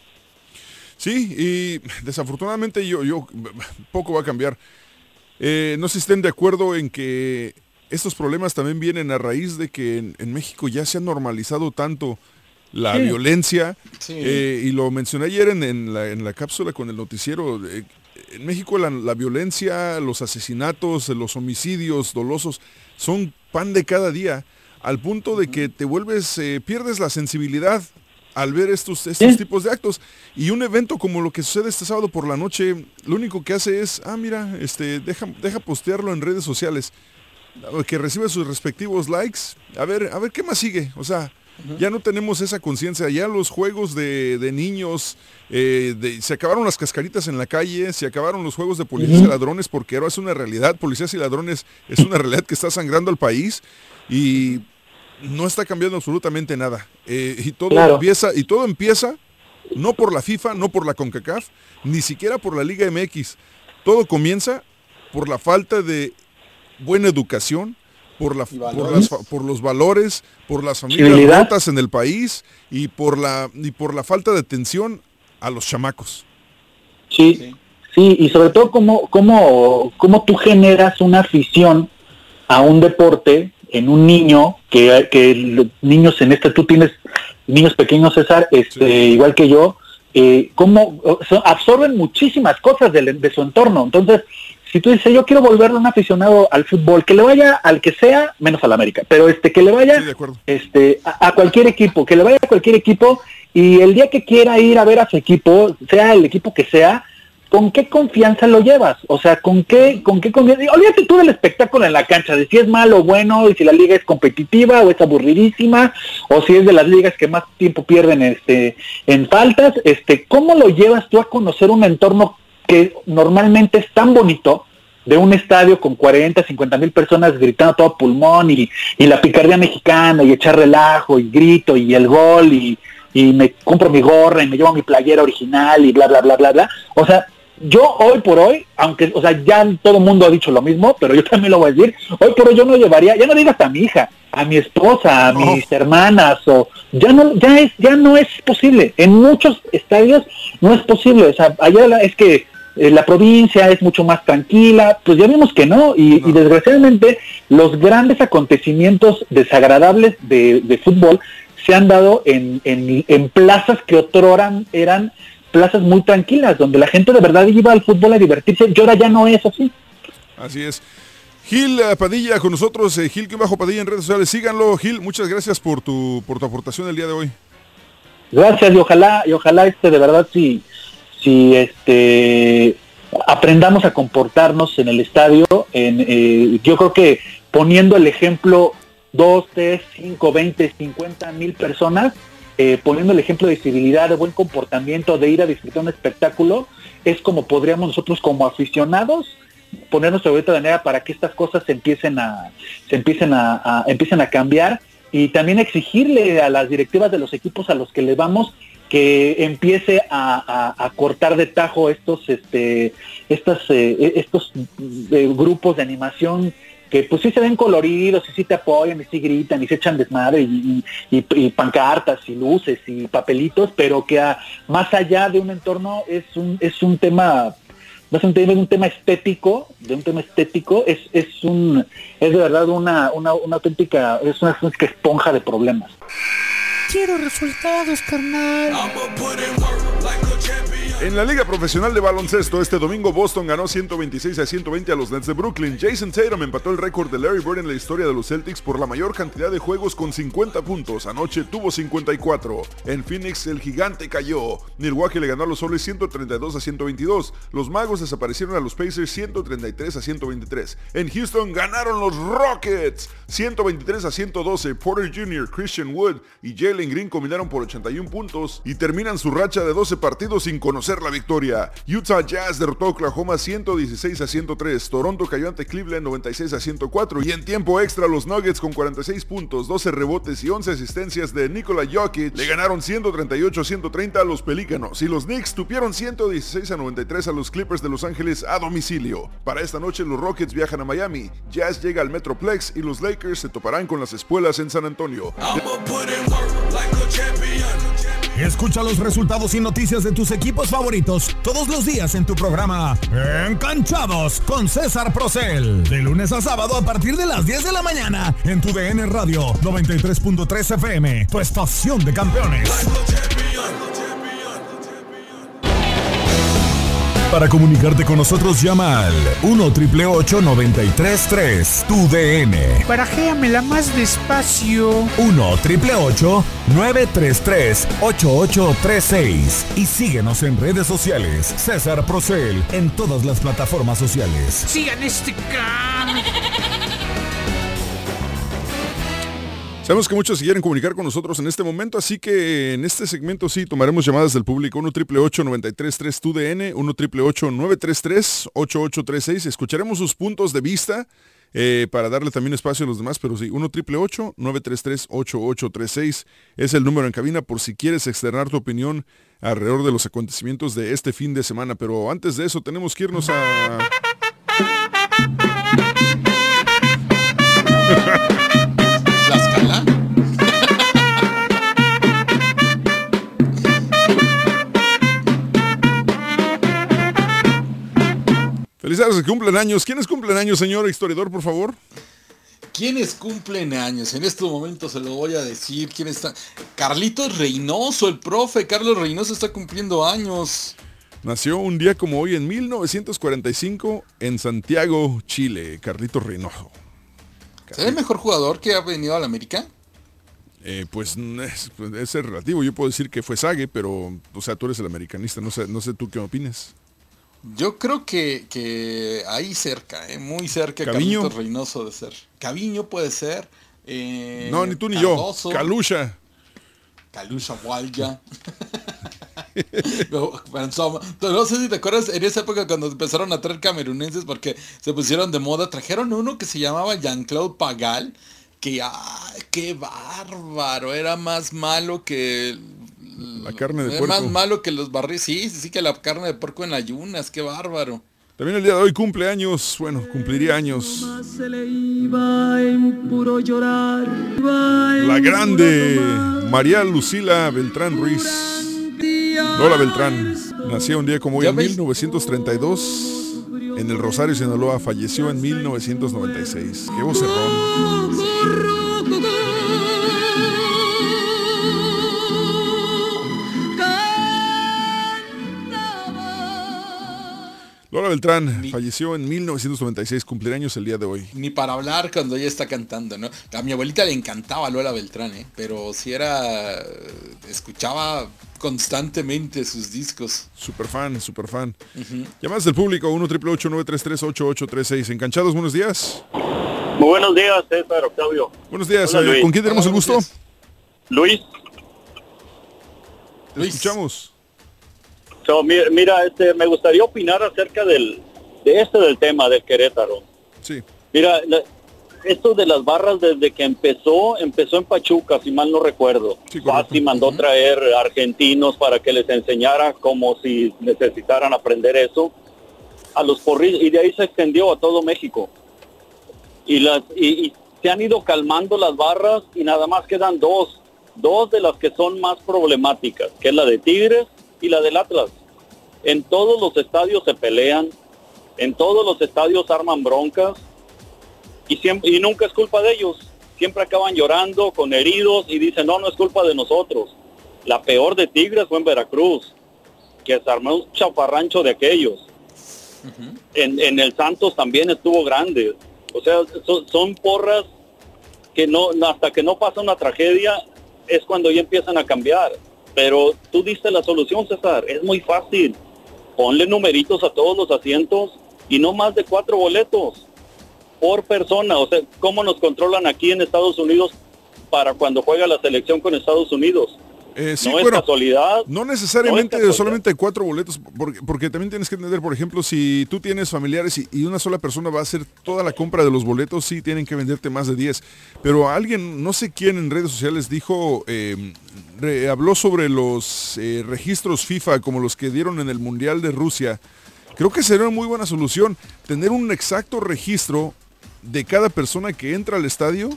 sí y desafortunadamente yo yo poco va a cambiar eh, no sé si estén de acuerdo en que estos problemas también vienen a raíz de que en, en México ya se ha normalizado tanto la sí. violencia. Sí. Eh, y lo mencioné ayer en, en, la, en, la, cápsula con el noticiero. Eh, en México la, la, violencia, los asesinatos, los homicidios dolosos son pan de cada día, al punto de que te vuelves, eh, pierdes la sensibilidad al ver estos, estos ¿Sí? tipos de actos. Y un evento como lo que sucede este sábado por la noche, lo único que hace es, ah, mira, este, deja, deja postearlo en redes sociales, que recibe sus respectivos likes, a ver, a ver qué más sigue. O sea, uh -huh. ya no tenemos esa conciencia, ya los juegos de, de niños, eh, de, se acabaron las cascaritas en la calle, se acabaron los juegos de policías uh -huh. y ladrones, porque ahora es una realidad, policías y ladrones es una realidad que está sangrando al país. Y no está cambiando absolutamente nada. Eh, y todo claro. empieza, y todo empieza no por la FIFA, no por la CONCACAF, ni siquiera por la Liga MX. Todo comienza por la falta de buena educación, por, la, por, las, por los valores, por las familias rotas en el país y por la y por la falta de atención a los chamacos. Sí, sí, sí y sobre todo cómo, cómo, cómo tú generas una afición a un deporte en un niño, que, que los niños en este, tú tienes niños pequeños, César, este, sí. igual que yo, eh, cómo so, absorben muchísimas cosas de, de, su entorno. Entonces, si tú dices, yo quiero volverlo un aficionado al fútbol, que le vaya al que sea, menos al América, pero este, que le vaya sí, este, a, a, cualquier equipo, que le vaya a cualquier equipo, y el día que quiera ir a ver a su equipo, sea el equipo que sea, ¿con qué confianza lo llevas? O sea, ¿con qué, con qué confianza? Olvídate tú del espectáculo en la cancha, de si es malo o bueno, y si la liga es competitiva o es aburridísima, o si es de las ligas que más tiempo pierden este, en faltas, este, ¿cómo lo llevas tú a conocer un entorno que normalmente es tan bonito, de un estadio con 40, 50 mil personas gritando todo pulmón y, y, la picardía mexicana y echar relajo y grito y el gol y, y me compro mi gorra y me llevo mi playera original y bla, bla, bla, bla, bla. O sea, yo hoy por hoy, aunque, o sea, ya todo el mundo ha dicho lo mismo, pero yo también lo voy a decir, hoy por hoy yo no llevaría, ya no digas a mi hija, a mi esposa, a no. mis hermanas, o ya no, ya es, ya no es posible. En muchos estadios no es posible. O sea, allá es que eh, la provincia es mucho más tranquila, pues ya vimos que no, y, no. y desgraciadamente los grandes acontecimientos desagradables de, de fútbol se han dado en, en, en plazas que otrora eran plazas muy tranquilas, donde la gente de verdad iba al fútbol a divertirse, y ahora ya no es así. Así es. Gil eh, Padilla con nosotros, eh, Gil que bajo Padilla en redes sociales, síganlo, Gil, muchas gracias por tu, por tu aportación el día de hoy. Gracias y ojalá, y ojalá este de verdad si, si este aprendamos a comportarnos en el estadio, en, eh, yo creo que poniendo el ejemplo 2, 3, 5, 20, 50 mil personas, eh, poniendo el ejemplo de civilidad, de buen comportamiento, de ir a disfrutar un espectáculo, es como podríamos nosotros como aficionados ponernos sobre de manera para que estas cosas se empiecen a, se empiecen a, empiecen a cambiar y también exigirle a las directivas de los equipos a los que le vamos que empiece a, a, cortar de tajo estos este estos eh, estos eh, grupos de animación que pues sí se ven coloridos y sí te apoyan y sí gritan y se echan desmadre y, y, pancartas y luces y papelitos, pero que a, más allá de un entorno es un, es un tema no es un tema, estético, de un tema estético, es, es un, es de verdad una, una, una auténtica, es una, una esponja de problemas. Quiero resultados, carnal. En la Liga Profesional de Baloncesto, este domingo Boston ganó 126 a 120 a los Nets de Brooklyn. Jason Tatum empató el récord de Larry Bird en la historia de los Celtics por la mayor cantidad de juegos con 50 puntos. Anoche tuvo 54. En Phoenix el gigante cayó. Milwaukee le ganó a los Soles 132 a 122. Los Magos desaparecieron a los Pacers 133 a 123. En Houston ganaron los Rockets 123 a 112. Porter Jr., Christian Wood y Jalen Green combinaron por 81 puntos y terminan su racha de 12 partidos sin conocer la victoria. Utah Jazz derrotó a Oklahoma 116 a 103. Toronto cayó ante Cleveland 96 a 104. Y en tiempo extra los Nuggets con 46 puntos, 12 rebotes y 11 asistencias de Nikola Jokic le ganaron 138 a 130 a los Pelícanos. Y los Knicks tupieron 116 a 93 a los Clippers de Los Ángeles a domicilio. Para esta noche los Rockets viajan a Miami. Jazz llega al Metroplex y los Lakers se toparán con las espuelas en San Antonio. Escucha los resultados y noticias de tus equipos favoritos todos los días en tu programa Encanchados con César Procel. De lunes a sábado a partir de las 10 de la mañana en tu DN Radio 93.3 FM, tu estación de campeones. Para comunicarte con nosotros llama al 1 888 933 tu DN. Barajéamela más despacio. 1 888 933 8836 y síguenos en redes sociales. César Procel en todas las plataformas sociales. Sigan este can. Sabemos que muchos quieren comunicar con nosotros en este momento, así que en este segmento sí tomaremos llamadas del público 1 888 933 tu DN, 1 888 933 8836 Escucharemos sus puntos de vista eh, para darle también espacio a los demás, pero sí, 1 888 933 8836 es el número en cabina por si quieres externar tu opinión alrededor de los acontecimientos de este fin de semana. Pero antes de eso tenemos que irnos a... <laughs> Felicidades que cumplen años. ¿Quiénes cumplen años, señor historiador, por favor? ¿Quiénes cumplen años? En este momento se lo voy a decir. ¿Quién está? Carlitos Reynoso, el profe Carlos Reynoso está cumpliendo años. Nació un día como hoy en 1945 en Santiago, Chile, Carlitos Reynoso. ¿Será el mejor jugador que ha venido a la América? Eh, pues es, pues, es relativo. Yo puedo decir que fue Sague, pero, o sea, tú eres el americanista. No sé, no sé tú qué opinas. Yo creo que, que ahí cerca, eh, muy cerca ¿Caviño? Carlitos Reynoso de ser. Caviño puede ser. eh, no, ni tú ni Cardoso, yo. Calusha. Calusha Walya. No, sé si te acuerdas en esa época cuando empezaron a traer camerunenses porque se pusieron de moda, trajeron uno que se llamaba Jean-Claude Pagal, que ¡ay, qué bárbaro! Era más malo que La carne de más puerco. malo que los barriles. Sí, sí, sí, que la carne de puerco en ayunas, qué bárbaro. También el día de hoy cumple años. Bueno, cumpliría años. La grande María Lucila Beltrán Ruiz. Lola Beltrán. Nació un día como hoy en 1932. En el Rosario, Sinaloa. Falleció en 1996. Qué vocerrón. Lola Beltrán falleció en 1996. Cumpleaños el día de hoy. Ni para hablar cuando ella está cantando, ¿no? A mi abuelita le encantaba Lola Beltrán, ¿eh? Pero si era... Escuchaba constantemente sus discos. Super fan, super fan. Llamadas del público 1 888 933 8836 Enganchados, buenos días. Muy buenos días, César Octavio. Buenos días. Hola, eh, Luis. ¿Con quién tenemos el gusto? Luis. Te escuchamos. So, mira, este, me gustaría opinar acerca del, de este del tema del Querétaro. Sí. Mira, la- esto de las barras desde que empezó, empezó en Pachuca, si mal no recuerdo. Fati mandó traer argentinos para que les enseñara como si necesitaran aprender eso a los porrillos y de ahí se extendió a todo México. Y las y, y se han ido calmando las barras y nada más quedan dos, dos de las que son más problemáticas, que es la de Tigres y la del Atlas. En todos los estadios se pelean, en todos los estadios arman broncas y siempre y nunca es culpa de ellos. siempre acaban llorando con heridos y dicen, no, no es culpa de nosotros. La peor de Tigres fue en Veracruz, que se armó un chaparrancho de aquellos. en, en el Santos también estuvo grande. O sea, son, son porras que no, hasta que no pasa una tragedia, es cuando ya empiezan a cambiar. Pero tú diste la solución, César, es muy fácil. Ponle numeritos a todos los asientos y no más de cuatro boletos por persona. O sea, ¿cómo nos controlan aquí en Estados Unidos para cuando juega la selección con Estados Unidos? Eh, sí, no es bueno, casualidad. No necesariamente No solamente hay cuatro boletos, porque, porque también tienes que entender, por ejemplo, si tú tienes familiares y, y una sola persona va a hacer toda la compra de los boletos, sí tienen que venderte más de 10. Pero alguien, no sé quién en redes sociales dijo, eh, re- habló sobre los eh, registros FIFA como los que dieron en el Mundial de Rusia. Creo que sería una muy buena solución tener un exacto registro de cada persona que entra al estadio,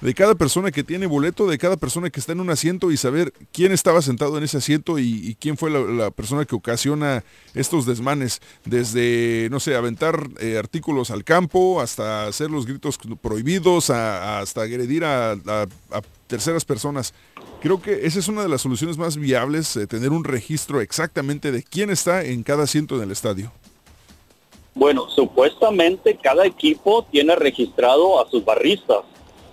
de cada persona que tiene boleto, de cada persona que está en un asiento y saber quién estaba sentado en ese asiento y, quién fue la, persona que ocasiona estos desmanes. Desde, no sé, aventar eh, artículos al campo, hasta hacer los gritos prohibidos, hasta agredir a terceras personas. Creo que esa es una de las soluciones más viables, eh, tener un registro exactamente de quién está en cada asiento en el estadio. Bueno, supuestamente cada equipo tiene registrado a sus barristas,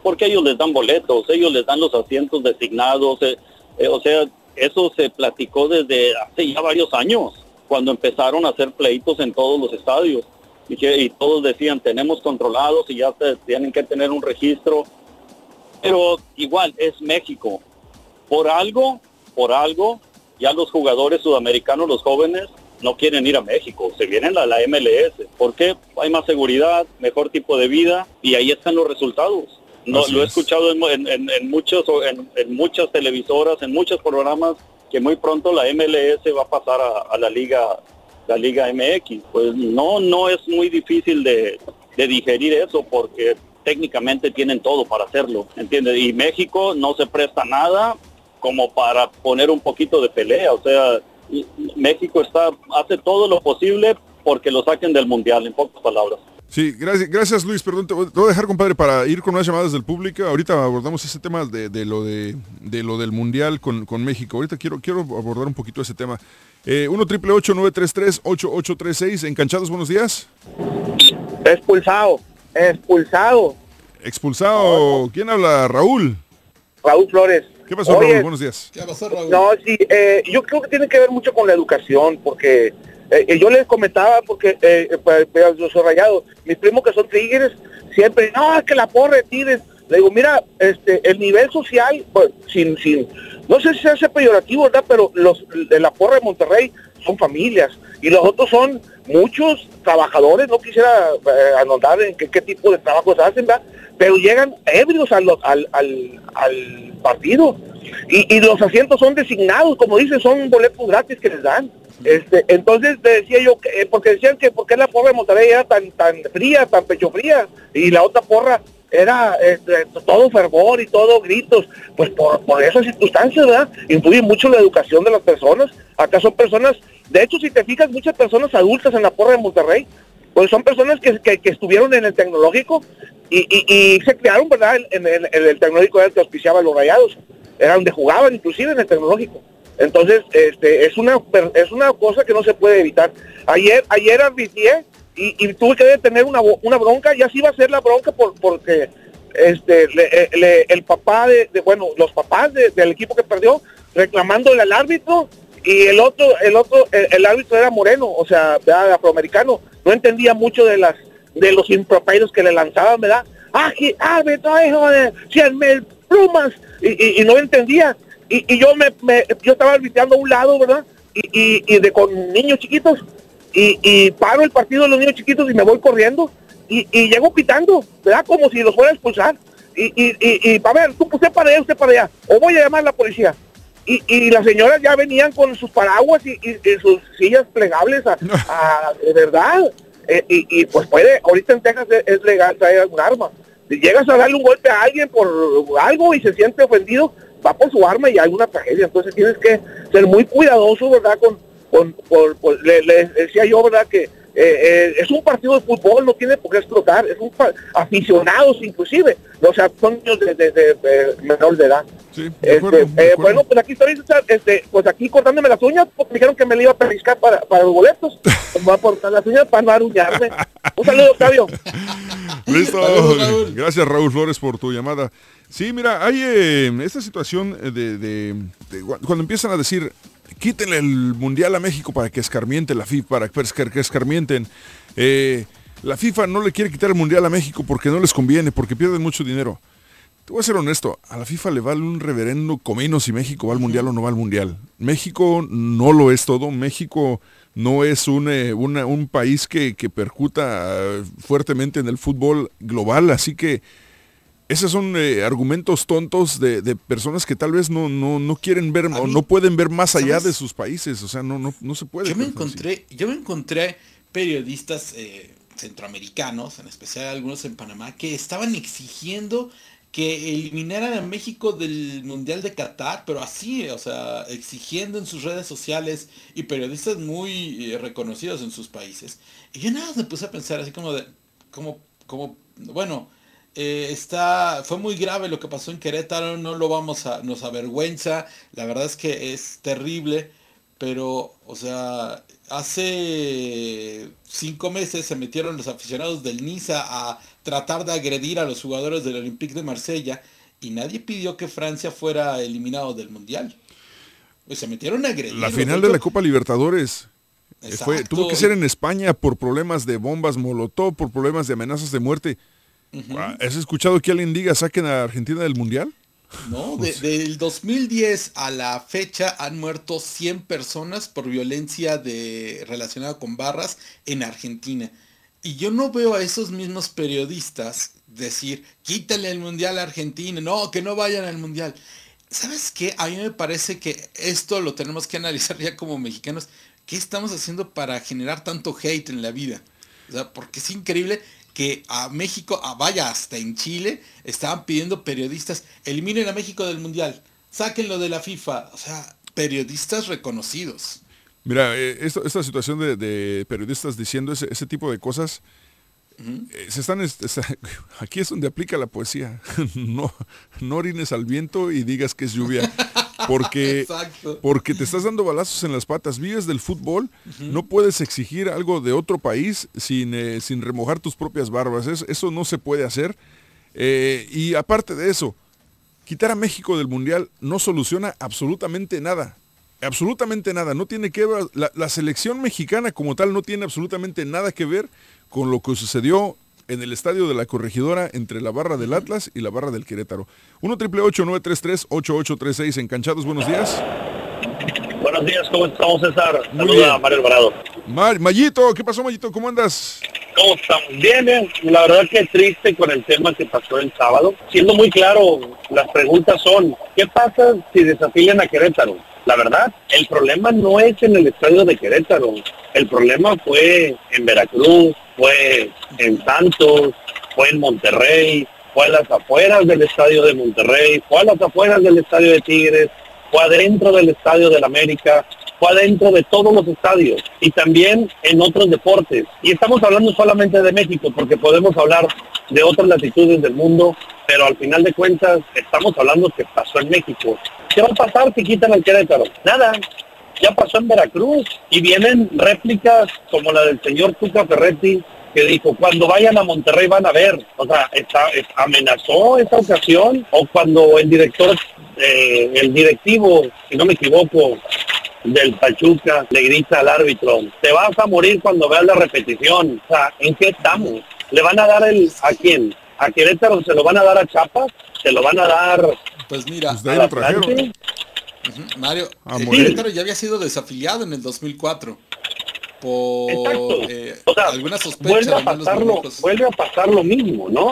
porque ellos les dan boletos, ellos les dan los asientos designados, eh, eh, o sea, eso se platicó desde hace ya varios años, cuando empezaron a hacer pleitos en todos los estadios, y, que, y todos decían, tenemos controlados y ya tienen que tener un registro, pero igual es México. Por algo, por algo, ya los jugadores sudamericanos, los jóvenes, no quieren ir a México, se vienen a la MLS. ¿Por qué? Hay más seguridad, mejor tipo de vida y ahí están los resultados. No, Así lo he es. escuchado en, en- en- en muchos, en, en muchas televisoras, en muchos programas, que muy pronto la MLS va a pasar a, a la liga la liga MX. Pues no, no es muy difícil de, de digerir eso porque técnicamente tienen todo para hacerlo, ¿entiendes? Y México no se presta nada como para poner un poquito de pelea, o sea, México está hace todo lo posible porque lo saquen del mundial, en pocas palabras. Sí, gracias, gracias Luis. Perdón, te voy a dejar, compadre, para ir con unas llamadas del público. Ahorita abordamos ese tema de, de lo, de, de lo del Mundial con, con México. Ahorita quiero, quiero abordar un poquito ese tema. Eh, 1 triple 933 8836 Encanchados, buenos días. Expulsado, expulsado. Expulsado. ¿Quién habla? Raúl. Raúl Flores. ¿Qué pasó, Oye, Raúl? Buenos días. No, sí, eh, yo creo que tiene que ver mucho con la educación, porque eh, eh, yo les comentaba, porque eh, eh, pues, yo soy rayado, mis primos que son tigres, siempre, no, que la porra de tigres. Le digo, mira, este, el nivel social, pues, sin, sin, no sé si se hace peyorativo, ¿verdad? Pero los de la porra de Monterrey son familias y los otros son muchos trabajadores, no quisiera anotar en qué, qué tipo de trabajos hacen, ¿verdad? Pero llegan ebrios al, al, al, al partido y, y los asientos son designados, como dicen, son boletos gratis que les dan. Este, entonces decía yo, que, eh, porque decían que porque la porra de Monterrey era tan tan fría, tan pecho fría, y la otra porra era este, todo fervor y todo gritos, pues por, por esas circunstancias, ¿verdad? Influye mucho la educación de las personas. Acá son personas, de hecho, si te fijas, muchas personas adultas en la porra de Monterrey, pues son personas que, que- estuvieron en el tecnológico y, y- se crearon, ¿verdad? En, el tecnológico era que auspiciaba a los rayados, era donde jugaban inclusive en el tecnológico. Entonces, este, es una es una cosa que no se puede evitar. Ayer, ayer arbitré y, y tuve que detener una, una bronca, y así va a ser la bronca por, porque este eh, el papá de, bueno, los papás de- del equipo que perdió reclamándole al árbitro y el otro, el otro, el, el árbitro era moreno, o sea, afroamericano, no entendía mucho de las de los improperios que le lanzaban, ¿verdad? Ah, árbitro, hijo de cien mil plumas, y, y- y no entendía. Y, y yo me, me- yo estaba arbitrando a un lado, ¿verdad? Y, de con niños chiquitos, y, paro el partido de los niños chiquitos y me voy corriendo, y, llego pitando, ¿verdad? Como si los fuera a expulsar. Y, y, y, a ver, tú usted para allá, usted para allá, o voy a llamar a la policía. Y, y las señoras ya venían con sus paraguas y, y- y sus sillas plegables, a, a- de verdad. Eh, y, pues puede, ahorita en Texas es, es legal traer un arma. Llegas a darle un golpe a alguien por algo y se siente ofendido, va por su arma y hay una tragedia. Entonces tienes que ser muy cuidadoso, ¿verdad? Con, con, por- por- le, le decía yo, ¿verdad? Que eh, eh, es un partido de fútbol, no tiene por qué explotar, es un aficionados inclusive, o sea, son niños de, de- de- de menor de edad. Este, eh, bueno, pues aquí estoy, este, pues aquí cortándome las uñas, porque me dijeron que me le iba a pellizcar para, para los boletos, <laughs> me voy a cortar las uñas para no aruñarme. Un saludo, Octavio. <laughs> Listo. Raúl. Gracias, Raúl Flores, por tu llamada. Sí, mira, hay eh, esta situación de, de- de gu- cuando empiezan a decir, quítenle el Mundial a México para que escarmiente la FIFA, para que escarmienten. Eh, la FIFA no le quiere quitar el Mundial a México porque no les conviene, porque pierden mucho dinero. Te voy a ser honesto, a la FIFA le vale un reverendo comino si México va al Mundial o no va al Mundial. México no lo es todo, México no es un, eh, una- un país que, que percuta eh, fuertemente en el fútbol global, así que esos son eh, argumentos tontos de, de personas que tal vez no, no, no quieren ver o no pueden ver más allá ¿sabes? de sus países, o sea, no, no, no se puede. Yo me así. encontré, yo me encontré periodistas eh, centroamericanos, en especial algunos en Panamá, que estaban exigiendo que eliminaran a México del Mundial de Qatar, pero así, o sea, exigiendo en sus redes sociales y periodistas muy eh, reconocidos en sus países. Y yo nada me puse a pensar así como de, como, como, bueno, eh, está, fue muy grave lo que pasó en Querétaro, no lo vamos a, nos avergüenza, la verdad es que es terrible, pero, o sea, hace cinco meses se metieron los aficionados del Niza a tratar de agredir a los jugadores del Olympique de Marsella y nadie pidió que Francia fuera eliminado del Mundial. Pues se metieron a agredir. La final de la Copa Libertadores. eh, Fue, tuvo que ser en España por problemas de bombas molotov, por problemas de amenazas de muerte. Ah, ¿Has escuchado que alguien diga saquen a Argentina del Mundial? No, de- del 2010 a la fecha han muerto 100 personas por violencia de, relacionada con barras en Argentina. Y yo no veo a esos mismos periodistas decir, quítale el mundial a Argentina, no, que no vayan al mundial. ¿Sabes qué? A mí me parece que esto lo tenemos que analizar ya como mexicanos. ¿Qué estamos haciendo para generar tanto hate en la vida? O sea, porque es increíble que a México, a, vaya, hasta en Chile, estaban pidiendo periodistas, eliminen a México del Mundial, sáquenlo de la FIFA. O sea, periodistas reconocidos. Mira, eh, esto- esta situación de, de periodistas diciendo ese, ese tipo de cosas, eh, se están, est- está- <laughs> aquí es donde aplica la poesía. <laughs> No, no orines al viento y digas que es lluvia. <laughs> Porque, <laughs> porque te estás dando balazos en las patas. Vives del fútbol, no puedes exigir algo de otro país sin, eh, sin remojar tus propias barbas. Es- eso no se puede hacer. Eh, y aparte de eso, quitar a México del Mundial no soluciona absolutamente nada. Absolutamente nada. No tiene que ver, la, la selección mexicana como tal no tiene absolutamente nada que ver con lo que sucedió en el estadio de la corregidora entre la barra del Atlas y la barra del Querétaro. 1 triple 933 8836 enganchados. Buenos días. Buenos días, ¿cómo estamos, César? Muy Saluda bien. a Mario Alvarado. Mar- Mayito, ¿qué pasó Mayito? ¿Cómo andas? ¿Cómo estamos? Bien, bien. La verdad que triste con el tema que pasó el sábado. Siendo muy claro, las preguntas son, ¿qué pasa si desafilian a Querétaro? La verdad, el problema no es en el estadio de Querétaro. El problema fue en Veracruz, fue en Santos, fue en Monterrey, fue a las afueras del estadio de Monterrey, fue a las afueras del estadio de Tigres, fue adentro del estadio del América, fue adentro de todos los estadios y también en otros deportes. Y estamos hablando solamente de México porque podemos hablar de otras latitudes del mundo, pero al final de cuentas estamos hablando que pasó en México. ¿Qué va a pasar si quitan al Querétaro? Nada. Ya pasó en Veracruz y vienen réplicas como la del señor Tuca Ferretti que dijo, cuando vayan a Monterrey van a ver. O sea, amenazó esa ocasión o cuando el director, eh, el directivo, si no me equivoco, del Pachuca le grita al árbitro, te vas a morir cuando veas la repetición. O sea, ¿en qué estamos? ¿Le van a dar el a quién? ¿A Querétaro se lo van a dar a Chiapas? ¿Se lo van a dar Pues mira, lo trajeron. Ujú, Mario, el Morelia. Querétaro ya había sido desafiliado en el 2004 por Exacto. eh, O sea, algunas sospechas. vuelve a de malos pasar lo, manejos. vuelve a pasar lo mismo, ¿no?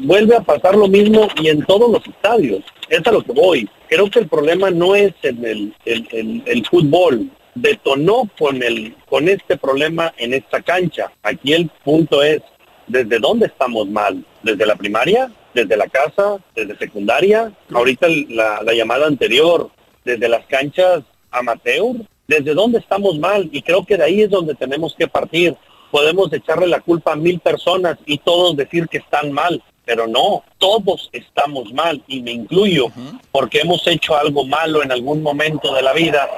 Vuelve a pasar lo mismo y en todos los estadios. Es a lo que voy. Creo que el problema no es en el, el, el- el fútbol. Detonó con el con este problema en esta cancha. Aquí el punto es desde dónde estamos mal. Desde la primaria, desde la casa, desde secundaria. Ahorita la, la llamada anterior, desde las canchas amateur. ¿Desde dónde estamos mal? Y creo que de ahí es donde tenemos que partir podemos echarle la culpa a mil personas y todos decir que están mal, pero no, todos estamos mal y me incluyo porque hemos hecho algo malo en algún momento de la vida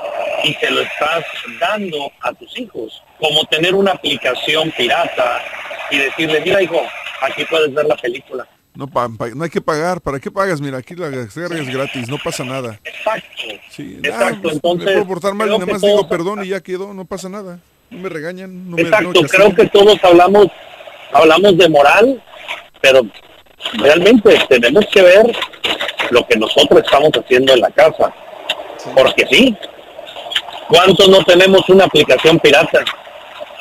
y se lo estás dando a tus hijos, como tener una aplicación pirata y decirle, mira hijo, aquí puedes ver la película. No, pa- pa- no hay que pagar. ¿Para qué pagas? Mira, aquí la descarga es gratis, no pasa nada. Exacto. Sí, Exacto, ah, pues, entonces, me puedo portar mal y nada más digo perdón y ya quedó, no pasa nada. No me regañan, no me Exacto, creo que todos hablamos, hablamos de moral, pero realmente tenemos que ver lo que nosotros estamos haciendo en la casa. Porque sí, ¿cuántos no tenemos una aplicación pirata?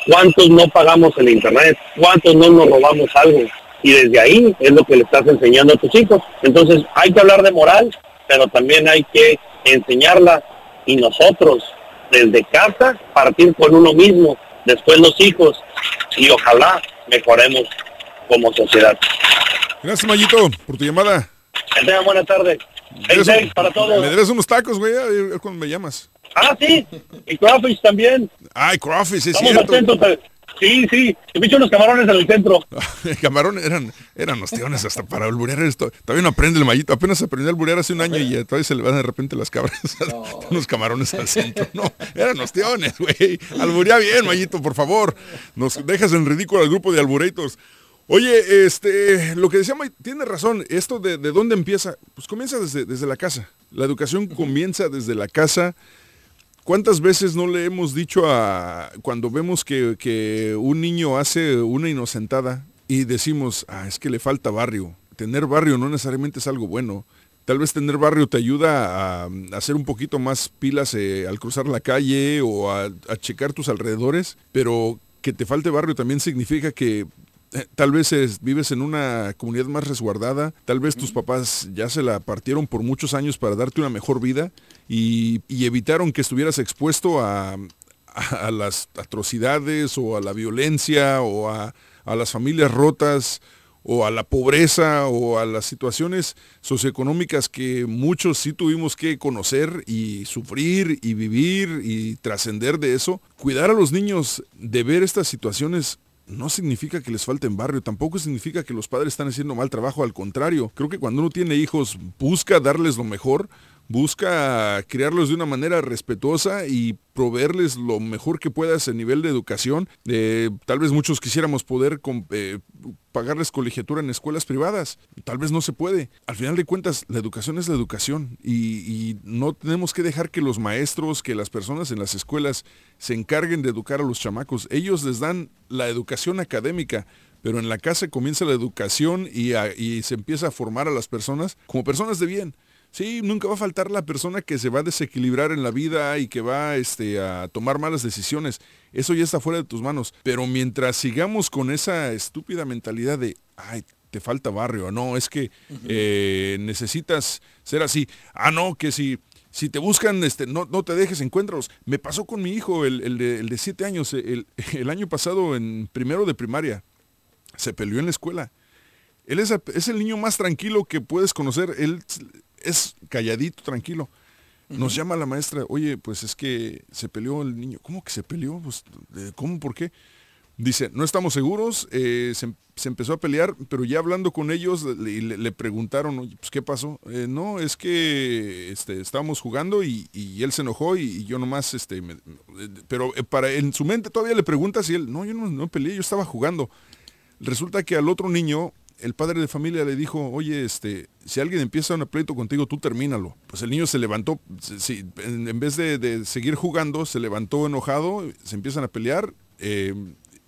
¿Cuántos no pagamos el internet? ¿Cuántos no nos robamos algo? Y desde ahí es lo que le estás enseñando a tus hijos. Entonces hay que hablar de moral, pero también hay que enseñarla y nosotros desde casa partir con uno mismo, después los hijos y ojalá mejoremos como sociedad. Gracias, Mayito, por tu llamada. Que tengan buena tarde. Hey, thanks para todos. Me debes unos tacos, güey, cuando me llamas. Ah, sí, y crawfish también. Ay, crawfish, es Estamos cierto. atentos. a- Sí, sí, he visto unos camarones en el centro. <laughs> Camarón eran, eran ostiones hasta para alburear esto. Todavía no aprende el mallito. Apenas aprendió a alburear hace un año y ya todavía se le van de repente las cabras. <laughs> Unos camarones al centro. No, eran ostiones, güey. Alburea bien, mallito, por favor. Nos dejas en ridículo al grupo de alburetors. Oye, este, lo que decía May, tiene razón. Esto de, de dónde empieza, pues comienza desde, desde la casa. La educación comienza desde la casa. ¿Cuántas veces no le hemos dicho a cuando vemos que, que un niño hace una inocentada y decimos, ah, es que le falta barrio? Tener barrio no necesariamente es algo bueno. Tal vez tener barrio te ayuda a, hacer un poquito más pilas eh, al cruzar la calle o a, a checar tus alrededores, pero que te falte barrio también significa que Tal vez es- vives en una comunidad más resguardada, tal vez tus papás ya se la partieron por muchos años para darte una mejor vida y, y evitaron que estuvieras expuesto a, a- a las atrocidades o a la violencia o a, a las familias rotas o a la pobreza o a las situaciones socioeconómicas que muchos sí tuvimos que conocer y sufrir y vivir y trascender de eso. Cuidar a los niños de ver estas situaciones no significa que les falten barrio, tampoco significa que los padres están haciendo mal trabajo, al contrario, creo que cuando uno tiene hijos busca darles lo mejor, busca criarlos de una manera respetuosa y proveerles lo mejor que puedas a nivel de educación. Eh, tal vez muchos quisiéramos poder eh, pagarles colegiatura en escuelas privadas, tal vez no se puede. Al final de cuentas, la educación es la educación y, no tenemos que dejar que los maestros, que las personas en las escuelas se encarguen de educar a los chamacos. Ellos les dan la educación académica, pero en la casa comienza la educación y se empieza a formar a las personas como personas de bien. Sí, nunca va a faltar la persona que se va a desequilibrar en la vida y que va este, a tomar malas decisiones. Eso ya está fuera de tus manos. Pero mientras sigamos con esa estúpida mentalidad de, ay, te falta barrio, no, es que eh, necesitas ser así. Ah, no, que si, si te buscan, este, no, no te dejes, encuéntralos. Me pasó con mi hijo, el, el de, el de siete años, el, el <laughs> año pasado en primero de primaria. Se peleó en la escuela. Él es, es el niño más tranquilo que puedes conocer. Él es calladito, tranquilo. Nos llama la maestra, oye, pues es que se peleó el niño. ¿Cómo que se peleó? Pues, eh, ¿Cómo? ¿Por qué? Dice, no estamos seguros, eh, se, se empezó a pelear, pero ya hablando con ellos le, le- le preguntaron, "Oye, pues, ¿qué pasó? "Eh, no, es que este, estábamos jugando y, y él se enojó y, y yo nomás, este, me- me- pero eh, para en su mente todavía le preguntas y él, no, yo no, no peleé, yo estaba jugando. Resulta que al otro niño, el padre de familia le dijo, oye, este, si alguien empieza un pleito contigo, tú termínalo. Pues el niño se levantó, sí, en, vez de, seguir jugando, se levantó enojado, se empiezan a pelear, eh,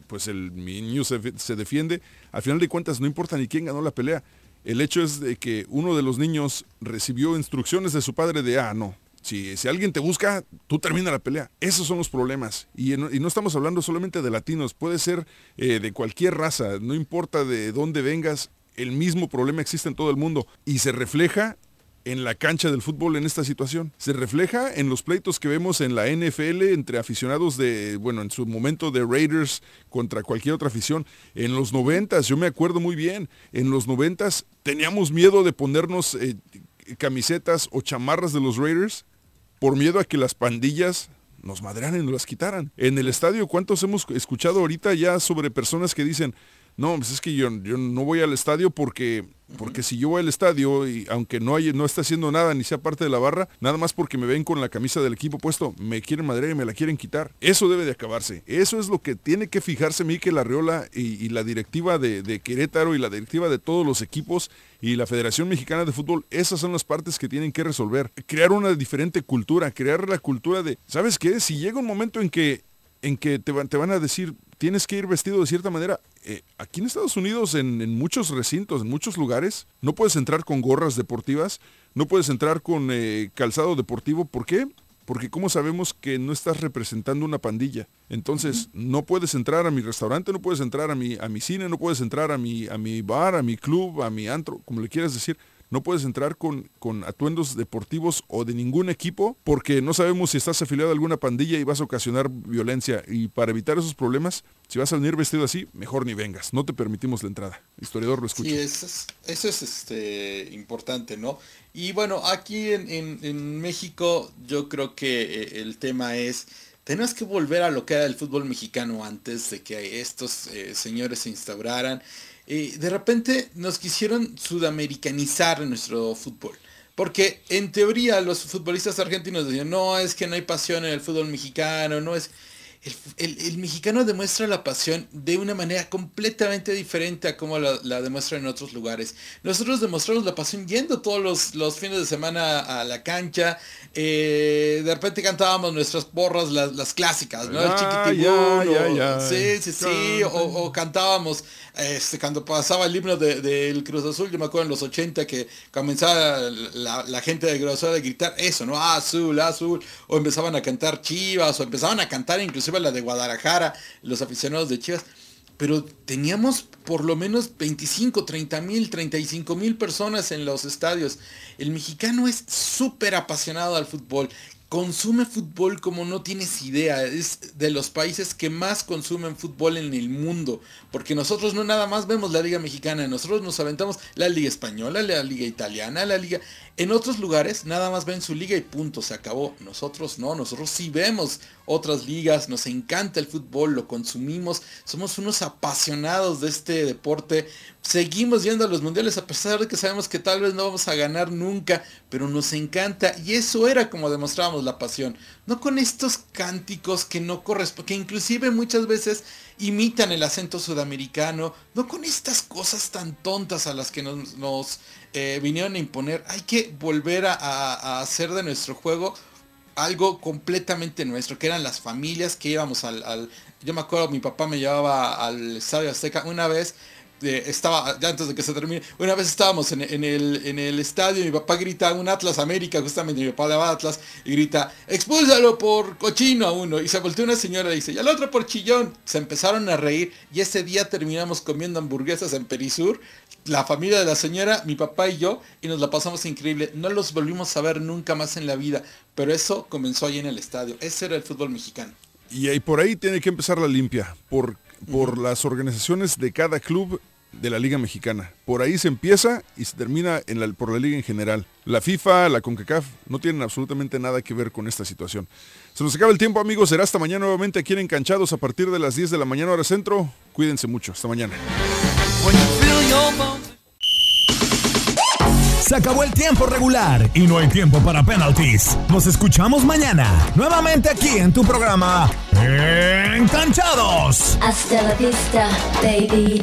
pues el niño se, se defiende. Al final de cuentas, no importa ni quién ganó la pelea. El hecho es de que uno de los niños recibió instrucciones de su padre de, ah, no, si, si alguien te busca, tú termina la pelea. Esos son los problemas. Y, no- y no estamos hablando solamente de latinos, puede ser eh, de cualquier raza, no importa de dónde vengas, el mismo problema existe en todo el mundo. Y se refleja en la cancha del fútbol en esta situación. Se refleja en los pleitos que vemos en la NFL entre aficionados de, bueno, en su momento de Raiders contra cualquier otra afición. En los noventas, yo me acuerdo muy bien, en los noventas teníamos miedo de ponernos eh, camisetas o chamarras de los Raiders por miedo a que las pandillas nos madrearan y nos las quitaran. En el estadio, ¿cuántos hemos escuchado ahorita ya sobre personas que dicen, no, pues es que yo, yo no voy al estadio porque, porque si yo voy al estadio y aunque no, hay, no está haciendo nada ni sea parte de la barra, nada más porque me ven con la camisa del equipo puesto, me quieren madre y me la quieren quitar. Eso debe de acabarse. Eso es lo que tiene que fijarse Miquel Arriola y, y la directiva de, de Querétaro y la directiva de todos los equipos y la Federación Mexicana de Fútbol, esas son las partes que tienen que resolver. Crear una diferente cultura, crear la cultura de, ¿sabes qué? Si llega un momento en que, en que te, van, te van a decir, tienes que ir vestido de cierta manera, eh, aquí en Estados Unidos, en, en, muchos recintos, en muchos lugares, no puedes entrar con gorras deportivas, no puedes entrar con eh, calzado deportivo. ¿Por qué? Porque ¿cómo sabemos que no estás representando una pandilla? Entonces, no puedes entrar a mi restaurante, no puedes entrar a mi, a mi cine, no puedes entrar a mi, a mi bar, a mi club, a mi antro, como le quieras decir. No puedes entrar con, con, atuendos deportivos o de ningún equipo porque no sabemos si estás afiliado a alguna pandilla y vas a ocasionar violencia. Y para evitar esos problemas, si vas a venir vestido así, mejor ni vengas. No te permitimos la entrada. Historiador lo escucha. Sí, eso es, eso es este, importante, ¿no? Y bueno, aquí en, en, en México yo creo que eh, el tema es, tenemos que volver a lo que era el fútbol mexicano antes de que estos eh, señores se instauraran. Eh, de repente nos quisieron sudamericanizar nuestro fútbol. Porque en teoría los futbolistas argentinos decían, no, es que no hay pasión en el fútbol mexicano, no es... El, el, el, mexicano demuestra la pasión de una manera completamente diferente a como la, la, demuestra en otros lugares. Nosotros demostramos la pasión yendo todos los, los fines de semana a la cancha. Eh, de repente cantábamos nuestras porras, las, las clásicas, ¿no? Ah, el ya, ya. Sí, sí, sí. O, o, cantábamos este, cuando pasaba el himno del de, de Cruz Azul, yo me acuerdo en los 80 que comenzaba la, la gente de Cruz Azul a gritar eso, ¿no? Azul, azul. O empezaban a cantar chivas, o empezaban a cantar la de Guadalajara, los aficionados de Chivas, pero teníamos por lo menos 25, 30 mil, 35 mil personas en los estadios. El mexicano es súper apasionado al fútbol. Consume fútbol como no tienes idea. Es de los países que más consumen fútbol en el mundo. Porque nosotros no nada más vemos la liga mexicana. Nosotros nos aventamos la liga española, la liga italiana, la liga... En otros lugares nada más ven su liga y punto, se acabó. Nosotros no, nosotros sí vemos otras ligas, nos encanta el fútbol, lo consumimos, somos unos apasionados de este deporte. Seguimos yendo a los mundiales a pesar de que sabemos que tal vez no vamos a ganar nunca, pero nos encanta y eso era como demostrábamos la pasión. No con estos cánticos que no corresponden, que inclusive muchas veces imitan el acento sudamericano, no con estas cosas tan tontas a las que nos, nos eh, vinieron a imponer. Hay que volver a, hacer de nuestro juego algo completamente nuestro, que eran las familias que íbamos al, al... Yo me acuerdo, mi papá me llevaba al Estadio Azteca una vez eh, estaba, ya antes de que se termine, una vez estábamos en, el, en el estadio mi papá grita un Atlas América, justamente mi papá le va a Atlas y grita, expúlsalo por cochino a uno. Y se volteó una señora y dice, y al otro por chillón. Se empezaron a reír y ese día terminamos comiendo hamburguesas en Perisur, la familia de la señora, mi papá y yo, y nos la pasamos increíble. No los volvimos a ver nunca más en la vida, pero eso comenzó ahí en el estadio. Ese era el fútbol mexicano. Y ahí por ahí tiene que empezar la limpia, por por uh -huh. las organizaciones de cada club de la Liga Mexicana. Por ahí se empieza y se termina en la, por la liga en general. La FIFA, la CONCACAF no tienen absolutamente nada que ver con esta situación. Se nos acaba el tiempo amigos, será hasta mañana nuevamente aquí en Encanchados a partir de las 10 de la mañana hora centro. Cuídense mucho, hasta mañana. Se acabó el tiempo regular y no hay tiempo para penalties. Nos escuchamos mañana, nuevamente aquí en tu programa Encanchados. Hasta la vista, baby.